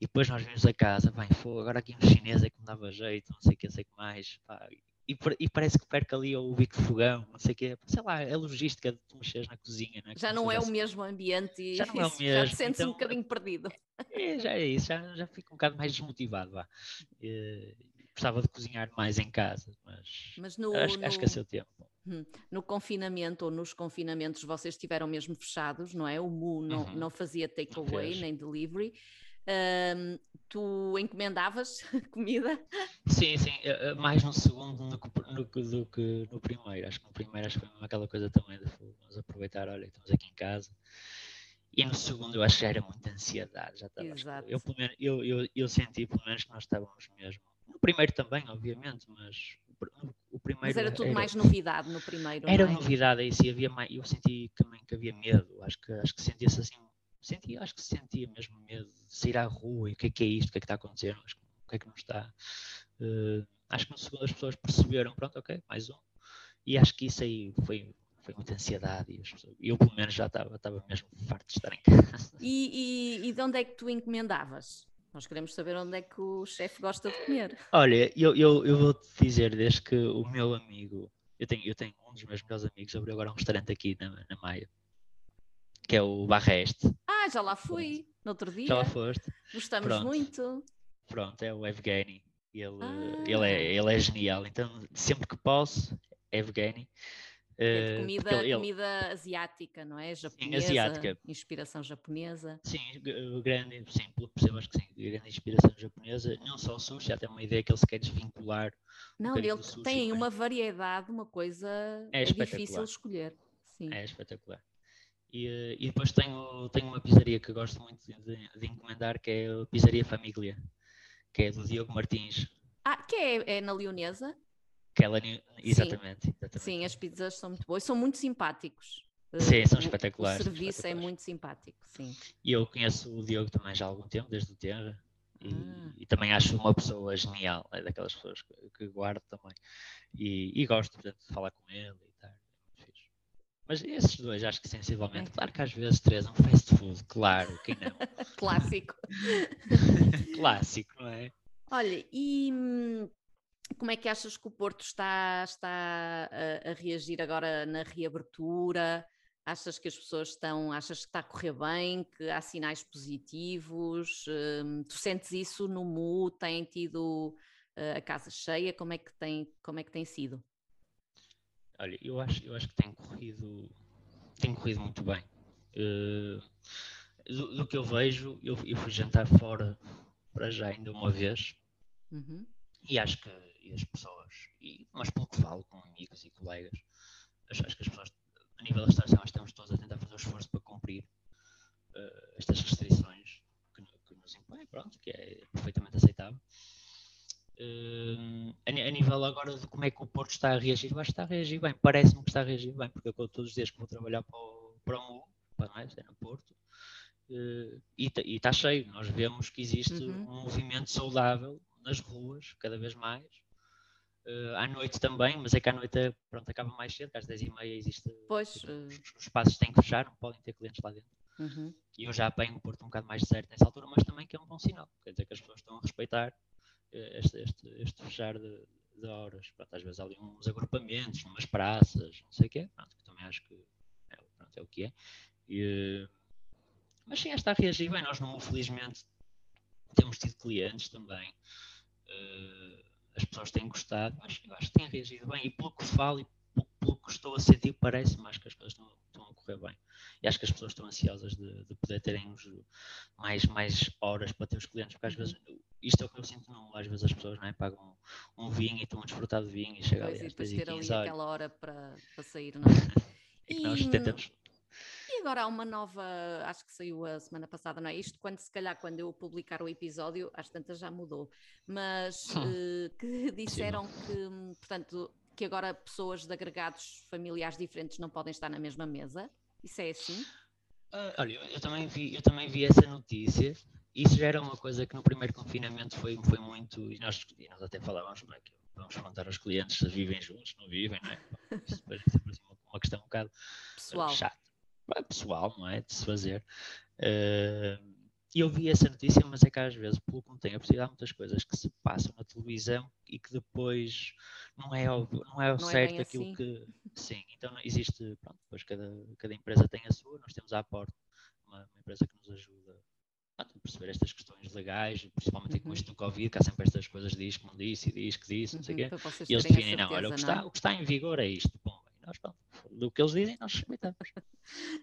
e depois nós vemos a casa, bem, fogo, agora aqui um chinês é que me dava jeito, não sei o que, não sei o que mais, pá, e, e, parece que perca ali o bico de fogão, não sei o quê. Sei lá, é logística de tu mexeres na cozinha. Né? Já não é o mesmo ambiente e já, não é o mesmo. já te sentes então, um bocadinho perdido. É, já é isso, já, já fico um bocado mais desmotivado. Vá. E, gostava de cozinhar mais em casa, mas, mas no, acho, no, acho que é seu tempo. Hum, no confinamento ou nos confinamentos vocês estiveram mesmo fechados, não é? O MU não, uhum. não fazia takeaway nem delivery. Um, tu encomendavas comida? Sim, sim, mais no segundo no, no, do que no primeiro. Acho que no primeiro acho que foi aquela coisa também de vamos aproveitar, olha, estamos aqui em casa. E no segundo eu acho que já era muita ansiedade, já estava. Exato. Eu, eu, eu, eu senti pelo menos que nós estávamos mesmo. No primeiro também, obviamente, mas o primeiro. Mas era tudo era, mais novidade no primeiro. Era é? novidade, aí sim, havia mais, eu senti também que havia medo, acho que, acho que sentia-se assim sentia, acho que sentia mesmo medo de sair à rua e o que é que é isto, o que é que está a acontecer, acho, o que é que não está. Uh, acho que no segundo as pessoas perceberam, pronto, ok, mais um. E acho que isso aí foi, foi muita ansiedade e pessoas, eu pelo menos já estava, estava mesmo farto de estar em casa. E, e, e de onde é que tu encomendavas? Nós queremos saber onde é que o chefe gosta de comer. Olha, eu, eu, eu vou-te dizer, desde que o meu amigo, eu tenho, eu tenho um dos meus melhores amigos, abriu agora um restaurante aqui na, na Maia, que é o Barreste. Ah, já lá fui, no outro dia. Já lá foste. Gostamos Pronto. muito. Pronto, é o Evgeny. Ele, ah. ele, é, ele é genial. Então, sempre que posso, Evgeny. É comida, ele, comida asiática, não é? Japonesa, sim, asiática. inspiração japonesa. Sim, grande, sim, pelo que percebo, acho que sim, grande inspiração japonesa. Não só o sushi, há até uma ideia que ele se quer desvincular. Não, ele sushi, tem uma variedade, uma coisa é, é difícil escolher. Sim. É espetacular. E, eh, e, depois tenho, tenho uma pizzaria que gosto muito de, de, encomendar, que é a Pizzaria Família, que é do Diogo Martins. Ah, que é, é na Leonesa? Aquela, exatamente, Sim. exatamente. Sim, as pizzas são muito boas, são muito simpáticos. Sim, são espetaculares. O serviço é espetaculares. é muito simpático, sim. E eu conheço o Diogo também já há algum tempo, desde o Terra. E, ah. e, também acho uma pessoa genial, é daquelas pessoas que, que guardo também. E, e gosto, portanto, de falar com ele. É Mas esses dois, acho que sensivelmente, é. claro que às vezes três, um fast food, claro, quem não? Clássico. Clássico, não é? Olha, e hum, como é que achas que o Porto está, está a, a, reagir agora na reabertura? Achas que as pessoas estão, achas que está a correr bem, que há sinais positivos? Um, tu sentes isso no MU? Tem tido uh, a casa cheia? Como é que tem, como é que tem sido? Olha, eu acho, eu acho que tem corrido, tem corrido muito bem. Uh, do, do, que eu vejo, eu, eu fui jantar fora para já ainda uma vez. Uhum. E acho que e as pessoas, e, mas pelo que falo com amigos e colegas, acho, acho que as pessoas, a nível da estação, estamos todos a tentar fazer o esforço para cumprir uh, estas restrições que, que, nos impõem, pronto, que é perfeitamente aceitável. Uh, a, nível agora de como é que o Porto está a reagir, eu acho que está a reagir bem, parece-me que está a reagir bem, porque eu todos os dias que vou trabalhar para o, para o MU, para nós, é no Porto, uh, e está cheio. Nós vemos que existe uhum. um movimento saudável nas ruas, cada vez mais, Uh, à noite também, mas é que à noite pronto, acaba mais cedo, às 10h30 existe. Pois, tipo, uh... os, os espaços têm que fechar, não podem ter clientes lá dentro. Uhum. E eu já apanho o Porto um bocado mais certo nessa altura, mas também que é um bom sinal. Quer dizer que as pessoas estão a respeitar este, este, este, fechar de, de horas. Pronto, às vezes há ali uns agrupamentos, umas praças, não sei o quê, pronto, que também acho que é, pronto, é o que é. E, mas sim, está a reagir bem. Nós, não, felizmente, temos tido clientes também. Uh, as pessoas têm gostado, acho, acho que têm reagido bem, e pelo que falo e pelo, pelo que estou a sentir, parece mais que as coisas estão, estão, a correr bem. E acho que as pessoas estão ansiosas de, de poder terem mais, mais horas para ter os clientes, porque às vezes, isto é o que eu sinto, não, às vezes as pessoas não é, pagam um, um vinho e estão a desfrutar de vinho e chega ali às vezes e ter ali aquela hora para, para sair, não é? e, e nós tentamos e agora há uma nova, acho que saiu a semana passada, não é? Isto quando se calhar quando eu publicar o episódio, às tantas já mudou, mas uh, que disseram Sim. que, portanto, que agora pessoas de agregados familiares diferentes não podem estar na mesma mesa. Isso é assim? Uh, olha, eu também, vi, eu também vi essa notícia. Isso já era uma coisa que no primeiro confinamento foi, foi muito. E nós, e nós até falávamos, não é? Que vamos perguntar aos clientes se vivem juntos, não vivem, não é? Isso é assim uma, uma questão um bocado Pessoal. chata pessoal, não é? De se fazer. Uh, eu vi essa notícia, mas é que às vezes, pelo que me tenho percebido, há muitas coisas que se passam na televisão e que depois não é óbvio, não é, não é certo é aquilo assim. que. Sim, então existe, pronto, depois cada, cada empresa tem a sua, nós temos à porta uma, uma empresa que nos ajuda a perceber estas questões legais, principalmente uhum. com isto do Covid, que há sempre estas coisas diz que não disse, e diz que disse, não sei o uhum, quê. E eles definem, não, olha, o que, está, o que está em vigor é isto, bom, nós pronto, do que eles dizem, nós respeitamos.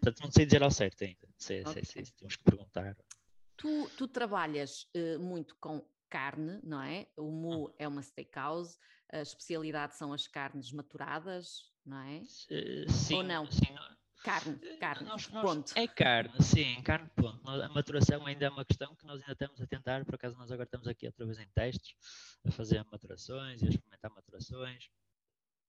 Portanto, não sei dizer ao certo ainda. Sei, okay. sei, sei, temos que perguntar. Tu, tu trabalhas uh, muito com carne, não é? O MU hum. é uma steakhouse, a especialidade são as carnes maturadas, não é? Sim, Ou não? Sim. Carne, eh, carne, nós, nós, ponto. É carne, sim, carne, ponto. A maturação ainda é uma questão que nós ainda estamos a tentar, por acaso nós agora estamos aqui outra vez em testes, a fazer maturações e a experimentar maturações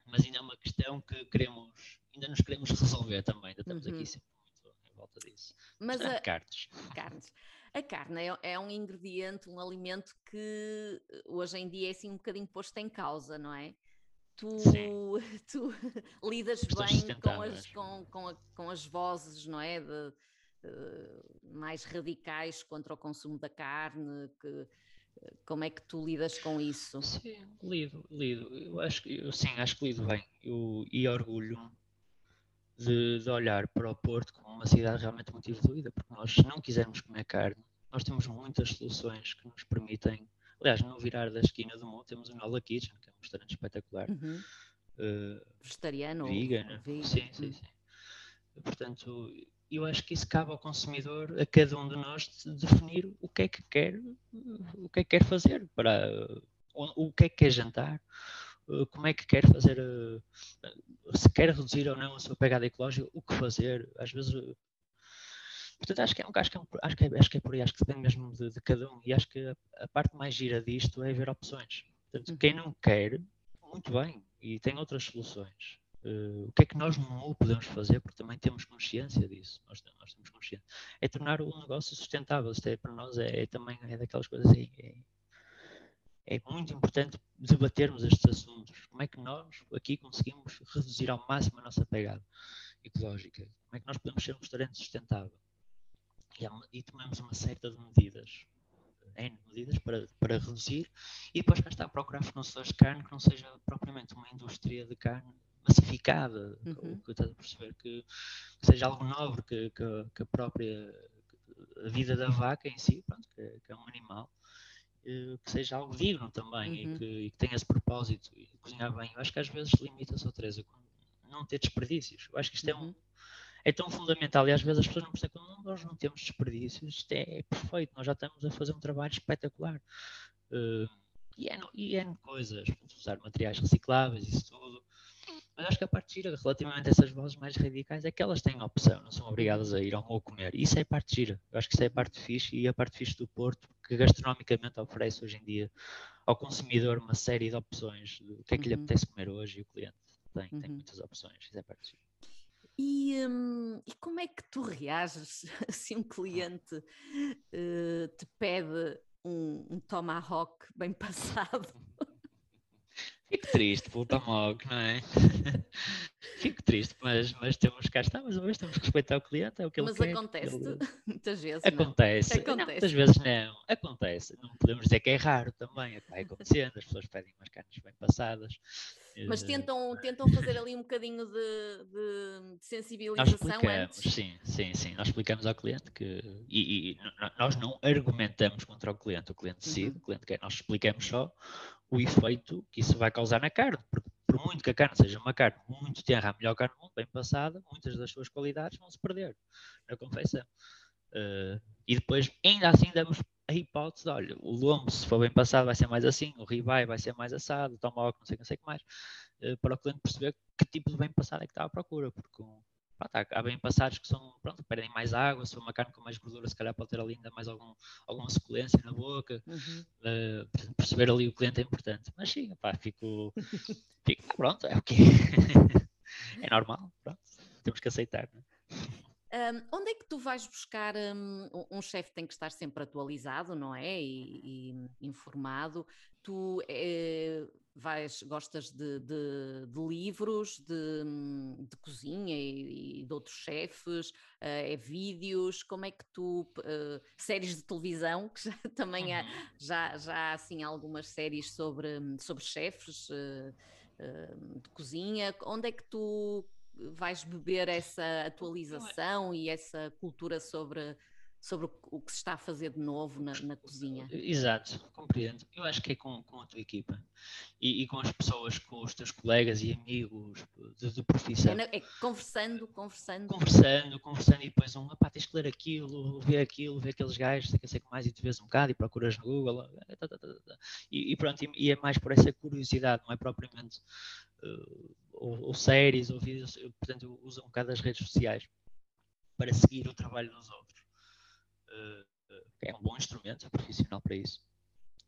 mas ainda é uma questão que queremos, ainda nos queremos resolver também, ainda estamos uhum. aqui sempre muito em volta disso. Mas a, carnes. carnes. A carne é, é, um ingrediente, um alimento que hoje em dia é assim um bocadinho posto em causa, não é? Tu, tu lidas bem com as, com, com, a, com as vozes, não é? De, uh, mais radicais contra o consumo da carne, que como é que tu lidas com isso? Sim, lido, lido. Eu acho eu, sim, acho que lido bem. Eu, e orgulho de, de, olhar para o Porto como uma cidade realmente muito evoluída, porque nós, se não quisermos comer carne, nós temos muitas soluções que nos permitem. Aliás, no virar da esquina do mundo temos o Nola Kitchen, que é um restaurante espetacular. Uhum. uh, vegetariano vegan. ou vegan. Sim, sim, Hum. sim. Portanto, eu acho que isso cabe ao consumidor, a cada um de nós, de definir o que é que quer, o que é que quer fazer, para, o, o que é que quer jantar, como é que quer fazer, uh, se quer reduzir ou não a sua pegada ecológica, o que fazer. Às vezes, uh, portanto, acho que, é, acho, que é um, acho, que é, acho que é por aí, acho que depende mesmo de, de cada um. E acho que a, a, parte mais gira disto é ver opções. Portanto, quem não quer, muito bem, e tem outras soluções. Uh, o que é que nós MU podemos fazer, porque também temos consciência disso, nós, nós temos consciência, é tornar o negócio sustentável. Isto é, para nós é, é também é daquelas coisas, é, é, muito importante debatermos estes assuntos. Como é que nós aqui conseguimos reduzir ao máximo a nossa pegada ecológica? Como é que nós podemos ser um restaurante sustentável? E, e tomamos uma série de medidas N medidas para, para reduzir e depois cá está a procurar fornecedores de carne que não seja propriamente uma indústria de carne massificada, uhum. que estás a perceber que, que, seja algo nobre, que, que, que, a própria a vida da vaca em si, pronto, que, que é um animal, eh, que seja algo digno também uhum. e, que, e que tenha esse propósito e cozinhar bem. Eu acho que às vezes limita-se a Teresa não ter desperdícios. Eu acho que isto uhum. é um uhum. é tão fundamental e às vezes as pessoas não percebem que nós não temos desperdícios, isto é, é, perfeito, nós já estamos a fazer um trabalho espetacular. Uh, e é, e é coisas, usar materiais recicláveis, isso tudo, mas acho que a parte gira relativamente a essas vozes mais radicais é que elas têm a opção, não são obrigadas a ir ao ou comer. Isso é a parte gira. Eu acho que isso é a parte fixe e a parte fixe do Porto, que gastronomicamente oferece hoje em dia ao consumidor uma série de opções do que é que lhe uhum. apetece comer hoje e o cliente tem, uhum. tem muitas opções. Isso é parte gira. E, hum, e, como é que tu reages se um cliente uh, te pede um, um tomahawk bem passado? Fico triste pelo Tomahawk, não é? Fico triste, mas, mas temos cá está, mas vez temos que respeitar o cliente, é o que mas ele quer. Mas acontece ele... muitas vezes. Acontece. Não. Não, muitas vezes não. Acontece. Não podemos dizer que é raro também. É vai acontecendo, as pessoas pedem umas carnes bem passadas. Mas eh, tentam, tentam fazer ali um bocadinho de, de, de sensibilização antes. Sim, sim, sim. Nós explicamos ao cliente que. E, e nós não argumentamos contra o cliente. O cliente decide, uhum. o cliente quer. Nós explicamos só o efeito que isso vai causar na carne, porque por muito que a carne seja uma carne muito tenra, a melhor carne do mundo, bem passada, muitas das suas qualidades vão se perder na confeição. Uh, e depois, ainda assim, damos a hipótese de, olha, o lombo, se for bem passado, vai ser mais assim, o ribeye vai ser mais assado, o tomahawk, não sei, não sei o que mais, uh, para o cliente perceber que tipo de bem passado é que está à procura, porque um, há, há bem passados que são, pronto, perdem mais água, se for uma carne com mais gordura, se calhar pode ter ali ainda mais algum, alguma suculência na boca, uhum. uh, perceber ali o cliente é importante. Mas sim, pá, fico, fico, pronto, é o que é normal, pronto, temos que aceitar, né? Um, onde é que tu vais buscar? Um, um chefe tem que estar sempre atualizado, não é? E, e informado. Tu é, vais, gostas de, de, de livros, de, de cozinha e, e, de outros chefes, uh, é vídeos, como é que tu, uh, séries de televisão, que já, também há, uhum. já, já há assim algumas séries sobre, sobre chefes uh, de cozinha, onde é que tu vais beber essa atualização e essa cultura sobre sobre o que se está a fazer de novo na, na cozinha. Exato, compreendo. Eu acho que é com, com a tua equipa e, e, com as pessoas, com os teus colegas e amigos de, de profissão. É, é, conversando, conversando. Conversando, conversando e depois um, pá, tens que ler aquilo, ver aquilo, ver aqueles gajos, sei que sei que mais e te vês um bocado e procuras no Google eh, tá, tá, tá, e, e, pronto, e, e, é mais por essa curiosidade, não é propriamente uh, ou, ou, séries ou vídeos, eu, portanto eu uso um bocado as redes sociais para seguir o trabalho dos outros é um bom instrumento, é profissional para isso.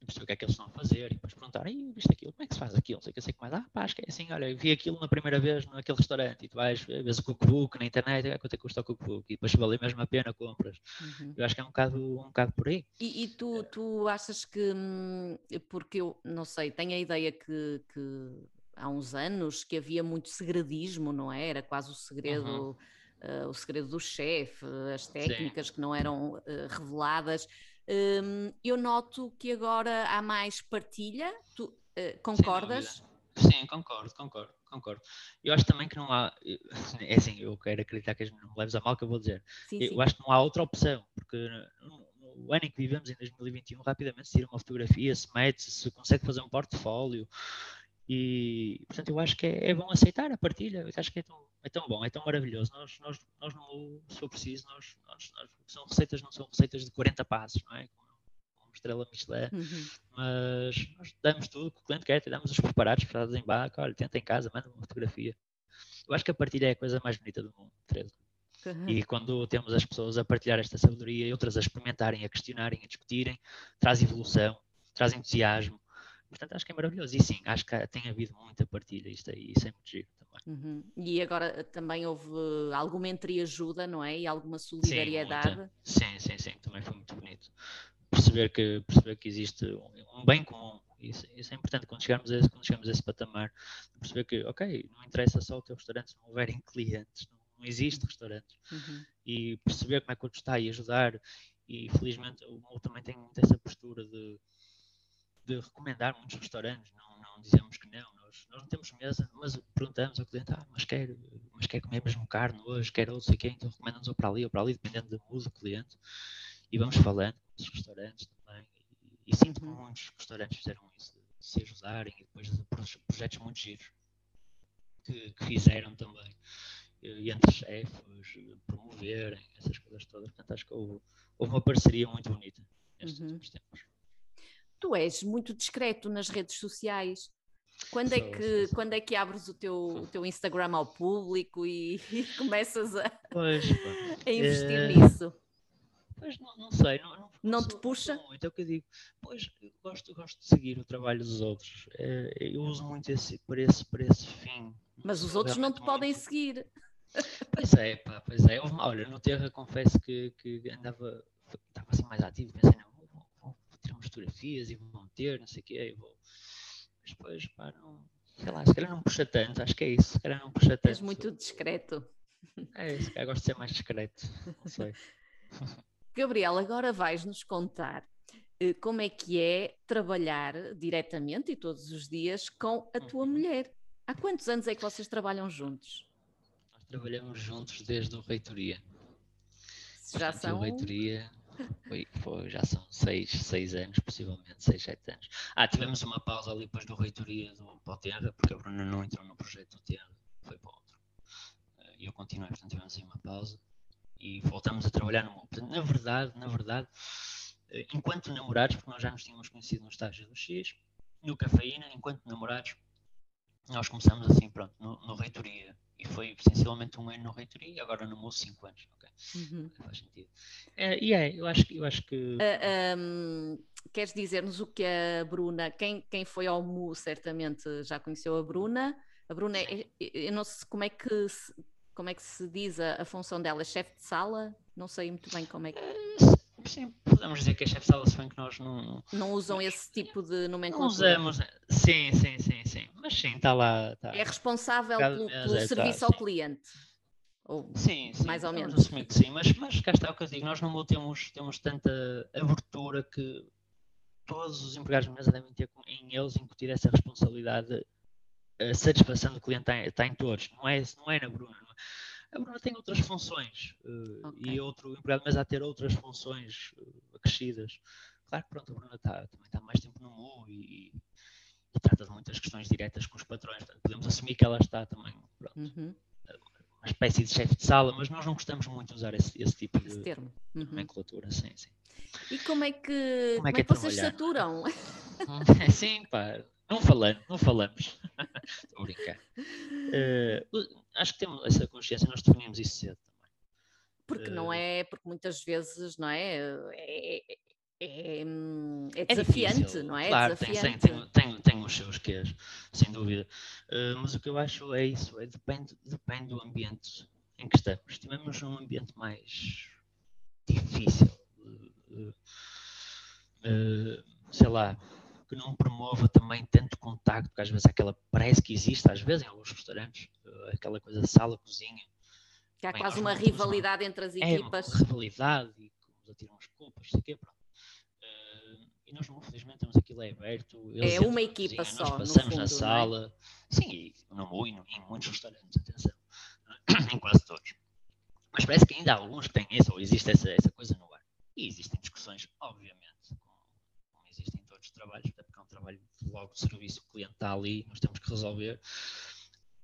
E perceber o que é que eles estão a fazer e depois perguntar, e viste aquilo, como é que se faz aquilo? Sei que eu sei que mais, ah, pá, acho que é assim, olha, eu vi aquilo na primeira vez naquele restaurante e tu vais, vês o cookbook na internet, ah, quanto é que custa o cookbook? E depois se vale mesmo a pena, compras. Uhum. Eu acho que é um bocado, um bocado por aí. E, e tu, tu achas que, hum, porque eu não sei, tenho a ideia que, que há uns anos que havia muito segredismo, não é? Era quase o segredo. Uhum uh, o segredo do chefe, as técnicas Sim. que não eram uh, reveladas. Um, eu noto que agora há mais partilha. Tu uh, concordas? Sim, concordo, concordo, concordo. Eu acho também que não há. É assim, eu quero acreditar que não me leves a mal que eu vou dizer. Sim, eu sim. acho que não há outra opção, porque no ano em que vivemos, em 2021, rapidamente se tira uma fotografia, se mete, se consegue fazer um portfólio E, portanto, eu acho que é, é, bom aceitar a partilha. Eu acho que é tão, é tão bom, é tão maravilhoso. Nós, nós, nós não, se for preciso, nós, nós, nós, são receitas, não são receitas de 40 passos, não é? Como, como estrela Michelin. Uhum. Mas nós damos tudo que o cliente quer, damos os preparados, preparados em barco, olha, tenta em casa, manda uma fotografia. Eu acho que a partilha é a coisa mais bonita do mundo, Teresa. Uhum. E quando temos as pessoas a partilhar esta sabedoria e outras a experimentarem, a questionarem, a discutirem, traz evolução, traz entusiasmo. Portanto, acho que é maravilhoso. E sim, acho que tem havido muita partilha, isto aí, isso é muito giro também. Uhum. E agora também houve alguma entreajuda, não é? E alguma solidariedade? Sim, sim, sim, sim, também foi muito bonito. Perceber que, perceber que existe um, bem comum isso, isso, é importante quando chegamos, a esse, quando chegamos a esse patamar, perceber que, ok, não interessa só o teu restaurante se não houverem clientes, não, não existe restaurantes. Uhum. E perceber como é que o outro está e ajudar. E felizmente o MOU também tem muito essa postura de, de recomendar muitos restaurantes, não, não dizemos que não, nós, nós não temos mesa, mas perguntamos ao cliente, ah, mas quer, mas quer comer mesmo carne hoje, quer outro, sei quê, então recomendamos ou para ali ou para ali, dependendo do mood do cliente. E vamos falando com os restaurantes também. E, e sinto que uhum. muitos restaurantes fizeram isso, de se ajudarem e depois de projetos muito giros que, que fizeram também e entre chefes, promoverem, essas coisas todas. Portanto, acho que houve, houve uma parceria muito bonita nestes uhum. últimos tempos. Tu és muito discreto nas redes sociais. Quando é, que, quando é que abres o teu, o teu Instagram ao público e, e começas a, pois, a investir é... nisso? Pois não, não sei, não, não, não te puxa? Muito, é o que eu digo. Pois gosto, gosto de seguir o trabalho dos outros. É, eu uso muito esse, para, esse, para esse fim. Mas os outros não te podem seguir. Pois é, pá, pois é. Olha, no Terra confesso que, que andava, estava assim mais ativo, pensei, não, vou, vou, vou tirar umas fotografias e vou manter, não sei o quê, vou... mas depois, pá, não, sei lá, se calhar não puxa tanto, acho que é isso, se calhar não puxa tanto. És muito discreto. É, se calhar gosto de ser mais discreto, não sei. Gabriel, agora vais-nos contar eh, como é que é trabalhar diretamente e todos os dias com a tua uhum. mulher. Há quantos anos é que vocês trabalham juntos? trabalhamos juntos desde o Reitoria. Já Portanto, são. Reitoria foi, foi, já são seis, seis anos, possivelmente, seis, sete anos. Ah, tivemos uma pausa ali depois do Reitoria do, para o Terra, porque a Bruna não entrou no projeto do Terra, foi para outro. Eh, e eu continuei, portanto tivemos aí uma pausa e voltamos a trabalhar no Portanto, na verdade, na verdade, eh, enquanto namorados, porque nós já nos tínhamos conhecido no estágio do X, no Cafeína, enquanto namorados, nós começamos assim, pronto, no, no Reitoria e foi essencialmente um ano no reitoria e agora no MU cinco anos. Okay? Uhum. Faz sentido. É, e é, eu acho, eu acho que. Uh, ah, um, queres dizer-nos o que a Bruna, quem, quem foi ao MU certamente já conheceu a Bruna. A Bruna, é, eu não sei como é que se, como é que se diz a, a função dela, é chefe de sala? Não sei muito bem como é que. Sim, podemos dizer que se bem que nós não. Não usam esse tipo de nomenclatura. Não usamos, sim, sim, sim, sim. Mas sim, está lá. Tá. É responsável pelo, pelo é, serviço tá, ao sim. cliente. Ou sim, sim, mais ou menos. Assumir que sim, mas, mas cá está o que eu digo, nós não temos, temos tanta abertura que todos os empregados de mesa devem ter em eles incutir essa responsabilidade. A satisfação do cliente está, está em todos, não é, não é na Bruna. Não é? A Bruna tem outras funções uh, okay. e outro empregado mas a ter outras funções uh, acrescidas. Claro que pronto, a Bruna tá, também está mais tempo no MU e, e, trata de muitas questões diretas com os patrões. Portanto, podemos assumir que ela está também pronto, uhum. uma espécie de chefe de sala, mas nós não gostamos muito de usar esse, esse tipo esse de, termo. Uhum. nomenclatura. Sim, sim. E como é que, como é que, como é que vocês saturam? sim, pá, não falando, não falamos. Estou a brincar. Uh, acho que temos essa consciência, nós definimos isso cedo também. Porque uh, não é, porque muitas vezes, não é? É, é, é, é desafiante, é não é? Claro, desafiante. Tem, tem, tem, tem, os seus quês, sem dúvida. Uh, mas o que eu acho é isso, é, depende, depende do ambiente em que estamos. Estivemos num ambiente mais difícil, sei lá, que não promova também tanto contacto, porque às vezes aquela parece que existe, às vezes em alguns restaurantes, eh, aquela coisa de sala-cozinha. Que há bem, quase uma rivalidade entre as equipas. É uma rivalidade e uns atiram as culpas, sei quê, pronto. Uh, e nós, infelizmente, temos aquilo é aberto. É uma equipa cozinha, só. Nós passamos fundo, na é? sala. É? Sim, não vou em, em muitos restaurantes, atenção. em quase todos. Mas parece que ainda há alguns que têm isso, ou existe essa, essa coisa no ar. E existem discussões, obviamente, como, como existem em todos os trabalhos, até porque é um trabalho logo o serviço, o cliente está ali, nós temos que resolver.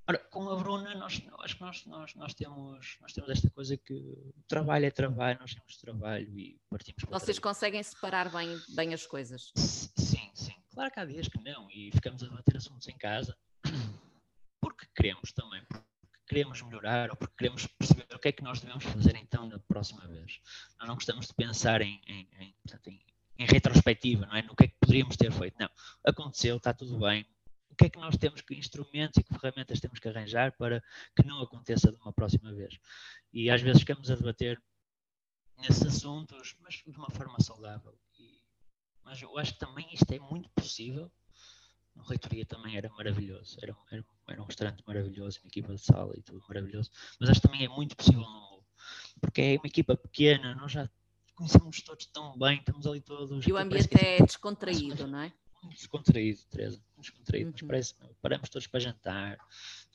Ora, com a Bruna, nós, acho que nós, nós, nós, temos, nós temos esta coisa que o trabalho é trabalho, nós temos trabalho e partimos para Vocês conseguem separar bem, bem as coisas? Sim, sim. Claro que há dias que não e ficamos a bater assuntos em casa porque queremos também, porque queremos melhorar ou porque queremos perceber o que é que nós devemos fazer então na próxima vez. Nós não gostamos de pensar em, em, em, portanto, em, em retrospectiva, não é? No que é que poderíamos ter feito. Não, aconteceu, está tudo bem. O que é que nós temos, que instrumentos e que ferramentas temos que arranjar para que não aconteça de uma próxima vez? E às vezes ficamos a debater nesses assuntos, mas de uma forma saudável. E, mas eu acho que também isto é muito possível a reitoria também era maravilhoso, era, era, era um restaurante maravilhoso, uma equipa de sala e tudo maravilhoso, mas acho que também é muito possível no porque é uma equipa pequena, nós já conhecemos todos tão bem, estamos ali todos. E o ambiente é descontraído, não é? Muito descontraído, Teresa, muito descontraído, mas uhum. parece, paramos todos para jantar,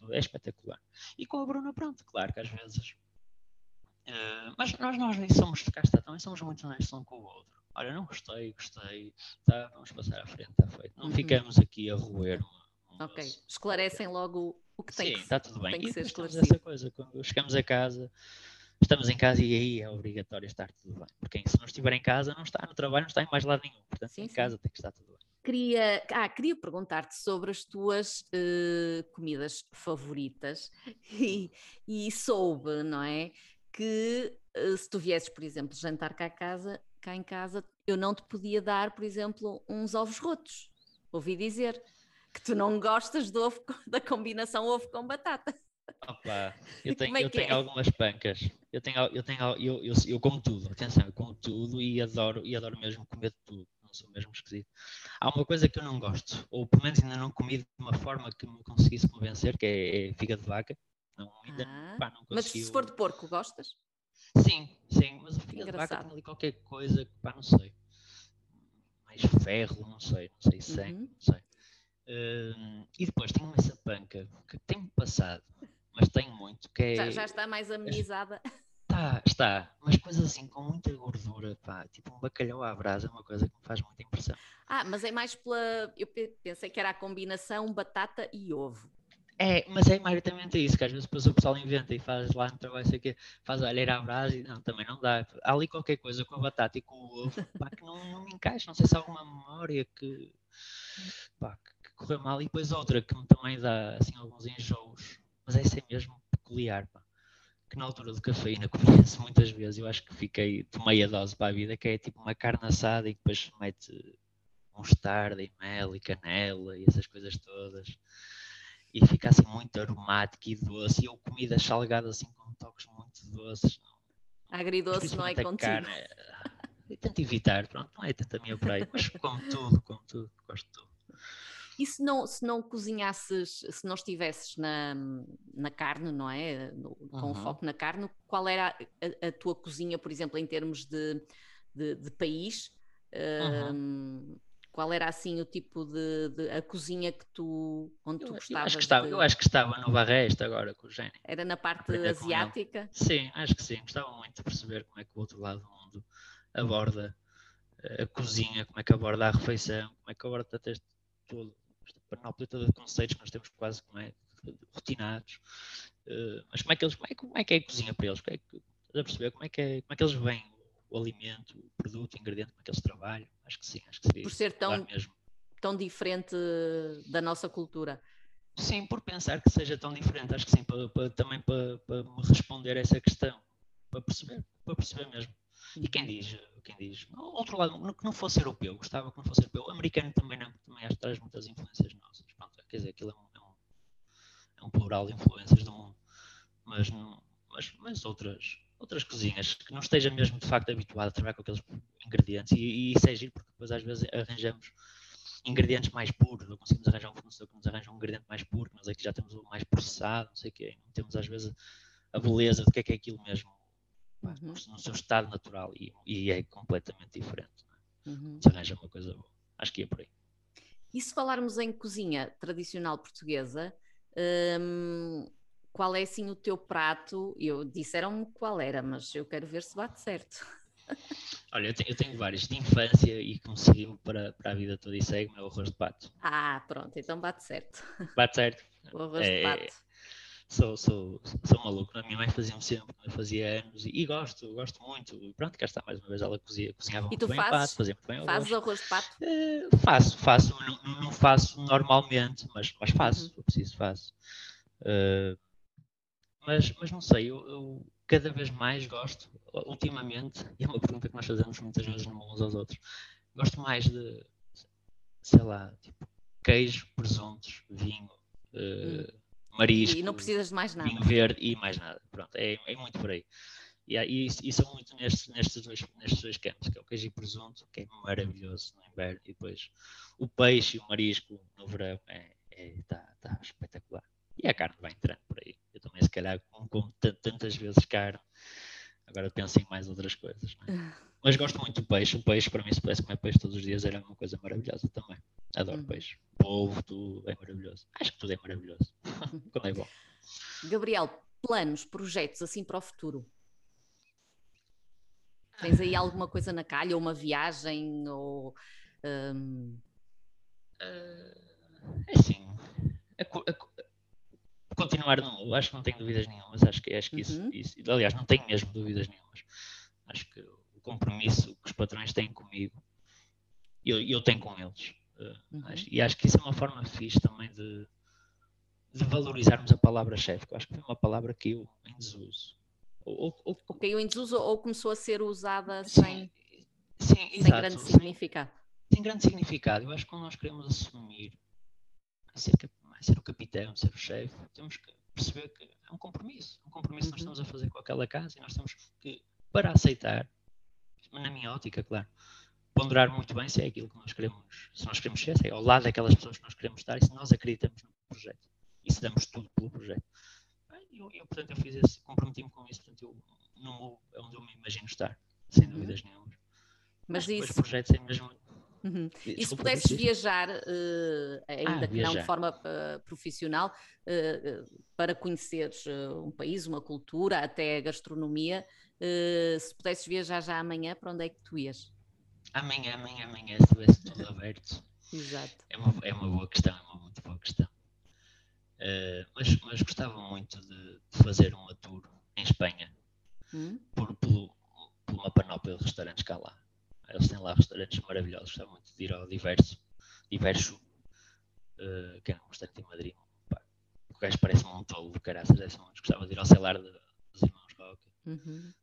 é espetacular. E com a Bruna, pronto, claro que às vezes. Uh, mas nós, nós nem somos de cá está também somos muito honestos um com o outro olha, não gostei, gostei, tá, vamos passar à frente, está feito. Não uhum. ficamos aqui a roer. Um, ok, esclarecem logo o que tem Sim, que, está tudo bem. Tem que e ser esclarecido. essa coisa, quando chegamos a casa, estamos em casa e aí é obrigatório estar tudo bem. Porque se não estiver em casa, não está no trabalho, não está em mais lado nenhum. Portanto, sim, em sim. casa tem que estar tudo bem. Queria, ah, queria perguntar-te sobre as tuas uh, comidas favoritas e, e soube, não é? Que uh, se tu viesses, por exemplo, jantar cá casa, cá em casa, eu não te podia dar, por exemplo, uns ovos rotos. Ouvi dizer que tu não gostas do ovo, da combinação ovo com batata. Opa, eu tenho, é eu tenho é? algumas pancas. Eu tenho, eu tenho, eu, eu, eu como tudo, atenção, eu como tudo e adoro, e adoro mesmo comer tudo. Não sou mesmo esquisito. Há uma coisa que eu não gosto, ou pelo menos ainda não comi de uma forma que me conseguisse convencer, que é, é figa de vaca. Não, ainda, ah, pá, não mas se for de porco, gostas? Sim, sim, mas o fígado de vaca tem ali qualquer coisa que, pá, não sei. Mais ferro, não sei, não sei, sangue, uhum. não sei. Uh, e depois tenho essa panca que tem passado, mas tenho muito, que é... Já, já está mais amenizada. Está, está, mas coisas assim com muita gordura, pá, tipo um bacalhau à brasa é uma coisa que me faz muita impressão. Ah, mas é mais pela. Eu pensei que era a combinação batata e ovo. É, mas é maioritariamente isso, que às vezes depois o pessoal inventa e faz lá no trabalho, sei que faz a alheira à brasa e não, também não dá. Há ali qualquer coisa com a batata e com o ovo pá, que não, não me encaixa, não sei se há alguma memória que, pá, que correu mal e depois outra que me também dá assim, alguns enjoos, mas essa é mesmo peculiar, pá, que na altura do cafeína comi-se muitas vezes, eu acho que fiquei, tomei a dose para a vida, que é tipo uma carne assada e depois mete mostarda e mel e canela e essas coisas todas e fica assim muito aromático e doce. E eu comidas salgadas assim com toques muito doces. Agridoce não é contigo. Carne, eu tento evitar, pronto, não é tanto a minha praia, mas como tudo, como tudo, gosto de tudo. E se não, se não cozinhasses, se não estivesses na, na carne, não é? No, com uhum. foco na carne, qual era a, a, tua cozinha, por exemplo, em termos de, de, de país? Uhum. Um, qual era assim o tipo de, de a cozinha que tu onde tu gostavas? Eu acho que estava, de... eu acho que estava no Barreste agora com o Gênio. Era na parte asiática? Sim, acho que sim. Gostava muito de perceber como é que o outro lado do mundo aborda a cozinha, como é que aborda a refeição, como é que aborda até tudo, panóplia de conceitos que nós temos quase como é, rotinados. Uh, mas como é, que eles, como, é, como é que é a cozinha para eles? Como é que, estás a perceber como é que, é, como é que eles veem o alimento, o produto, o ingrediente com que eles trabalham. Acho que sim, acho que seria Por ser tão, tão diferente da nossa cultura. Sim, por pensar que seja tão diferente, acho que sim, para, para, também para, para, me responder a essa questão, para perceber, para perceber mesmo. E quem diz, quem diz, outro lado, que não fosse europeu, gostava que não fosse europeu, americano também não, também acho que traz muitas influências nossas. Pronto, quer dizer, aquilo é um, é um, é um plural de influências do mundo, mas, mas, mas outras, outras cozinhas que não esteja mesmo de facto habituado a trabalhar com aqueles ingredientes. E, e isso é giro porque depois às vezes arranjamos ingredientes mais puros, não conseguimos arranjar um fornecedor que nos arranja um ingrediente mais puro, nós aqui já temos o mais processado, não sei o quê, não temos às vezes a beleza do que é que é aquilo mesmo uhum. no seu estado natural e, e é completamente diferente. É? Uhum. Se arranja uma coisa boa. Acho que é por aí. E se falarmos em cozinha tradicional portuguesa, hum, qual é assim o teu prato? Eu disseram-me qual era, mas eu quero ver se bate certo. Olha, eu tenho, eu tenho, vários de infância e que me seguiu para, para a vida toda e segue-me é o arroz de pato. Ah, pronto, então bate certo. Bate certo. O arroz é, de pato. Sou, sou, sou maluco. A minha mãe fazia-me sempre, fazia anos e, e, gosto, gosto muito. E pronto, cá está mais uma vez. Ela cozia, cozinhava muito bem fazes, pato, fazia muito bem Fazes arroz de pato? Uh, faço, faço. Não, não, faço normalmente, mas, mas faço. Uhum. Eu preciso, faço. Uh, mas, mas não sei, eu, eu cada vez mais gosto, ultimamente, e é uma pergunta que nós fazemos muitas vezes uns aos outros, gosto mais de, sei lá, tipo, queijo, presuntos, vinho, uh, marisco. E não precisas de mais nada. Vinho verde e mais nada. Pronto, é, é muito por aí. E, e, e são muito nestes, nestes, dois, nestes dois campos, que é o queijo e presunto, que é maravilhoso no inverno, e depois o peixe e o marisco no verão, é, é, tá, tá espetacular. E a carne vai entrando por aí. Eu também, se calhar, como, como tantas vezes carne, agora penso em mais outras coisas. É? Mas gosto muito do peixe. O peixe, para mim, se pudesse comer peixe todos os dias, era uma coisa maravilhosa também. Adoro uhum. peixe. Polvo, tudo é maravilhoso. Acho que tudo é maravilhoso. Quando é bom. Gabriel, planos, projetos assim para o futuro? Tens aí alguma coisa na calha, ou uma viagem, ou. Um... Uh, é assim. A, a, continuar, não, acho que não tenho dúvidas nenhumas, acho que, acho que isso, uhum. isso, aliás, não tenho mesmo dúvidas nenhumas. Acho que o compromisso que os patrões têm comigo, eu, eu tenho com eles. Uh, uhum. acho, e acho que isso é uma forma fixe também de, de valorizarmos a palavra chefe, que acho que foi uma palavra que eu em desuso. Ou, ou, ou caiu em desuso ou começou a ser usada sem, sim, sem grande significado. Sem grande significado. Eu acho que quando nós queremos assumir acerca ser o capitão, ser o chefe, temos que perceber que é um compromisso. Um compromisso que nós uhum. estamos a fazer com aquela casa e nós temos que, para aceitar, na minha ótica, claro, ponderar muito bem se é aquilo que nós queremos, se nós queremos ser, se é ao lado daquelas pessoas que nós queremos estar e se nós acreditamos no projeto e se damos tudo pelo projeto. Eu, eu portanto, eu fiz esse, comprometi-me com isso, portanto, eu, não, é onde eu me imagino estar, sem uhum. dúvidas nenhuma. Mas, Mas isso... projetos é mesmo Uhum. E se pudesses viajar, uh, ainda ah, que não de forma uh, profissional, uh, para conheceres um país, uma cultura, até a gastronomia, se pudesses viajar já amanhã, para onde é que tu ias? Amanhã, amanhã, amanhã, se estivesse tudo aberto. Exato. É uma, é uma boa questão, é uma muito boa questão. mas, mas gostava muito de, de, fazer uma tour em Espanha, hum? por, por, por uma panóplia de restaurantes cá lá. Eles têm lá restaurantes maravilhosos. Gostava muito de ir ao diverso, diverso uh, que é um restaurante em Madrid. Pá, o gajo parece-me um tolo de caraças. É gostava de ir ao celar de, dos irmãos Roca. Uhum.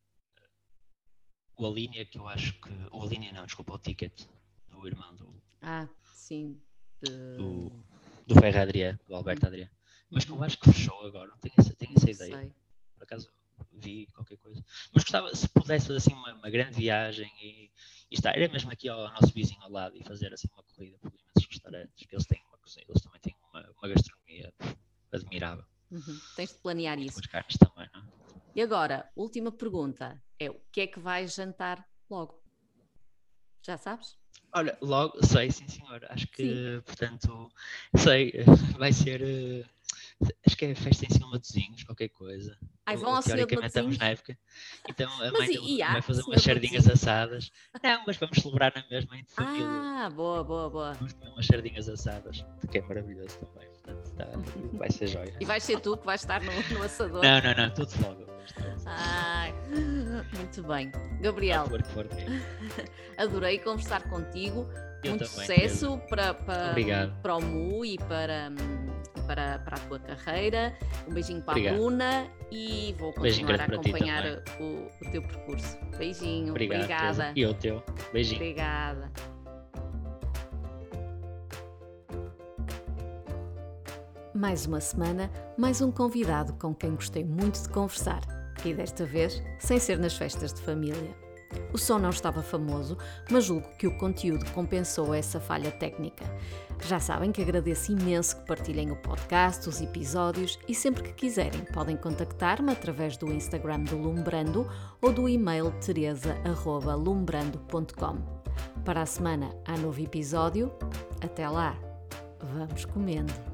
Uh, o Alinea, que eu acho que. O Alinea não, desculpa, o Ticket do irmão do. Ah, sim. De... Do, do Ferro Adrià, do Alberto Adrià. Mas que eu uhum. acho que fechou agora, não tenho essa, tenho essa ideia. Sei. Por acaso vi qualquer coisa. Mas gostava, se pudesse fazer assim uma, uma grande viagem e, e, estar, era mesmo aqui ao, nosso vizinho ao lado e fazer assim uma corrida por imensos restaurantes, que eles têm uma cozinha, eles também têm uma, uma gastronomia admirável. Uhum. Tens de planear isso. Com carnes também, não? É? E agora, última pergunta é o que é que vais jantar logo? Já sabes? Olha, logo, sei, sim senhor. Acho que, sim. portanto, sei, vai ser uh, Acho que é festa em cima de Matozinhos, qualquer coisa. Ai, vão ao Teoricamente estamos na época. Então a mãe e, vai fazer umas sardinhas assadas. Não, mas vamos celebrar na mesma em família. Ah, boa, boa, boa. Vamos comer umas sardinhas assadas, que é maravilhoso também. Portanto, tá, vai ser jóia. E vai ser tu que vais estar no, no assador. Não, não, não, tudo logo. Ai, muito bem. Gabriel, for, adorei conversar contigo. Eu muito também, sucesso para, para, para o MU e para para, para a tua carreira. Um beijinho para Obrigado. a Luna e vou continuar a acompanhar o, o, teu percurso. Beijinho, Obrigado, obrigada. E o teu. Beijinho. Obrigada. Mais uma semana, mais um convidado com quem gostei muito de conversar. E desta vez, sem ser nas festas de família. O som não estava famoso, mas julgo que o conteúdo compensou essa falha técnica. Já sabem que agradeço imenso que partilhem o podcast, os episódios e sempre que quiserem podem contactar-me através do Instagram do Lumbrando ou do e-mail teresa.lumbrando.com. Para a semana há novo episódio. Até lá, vamos comendo!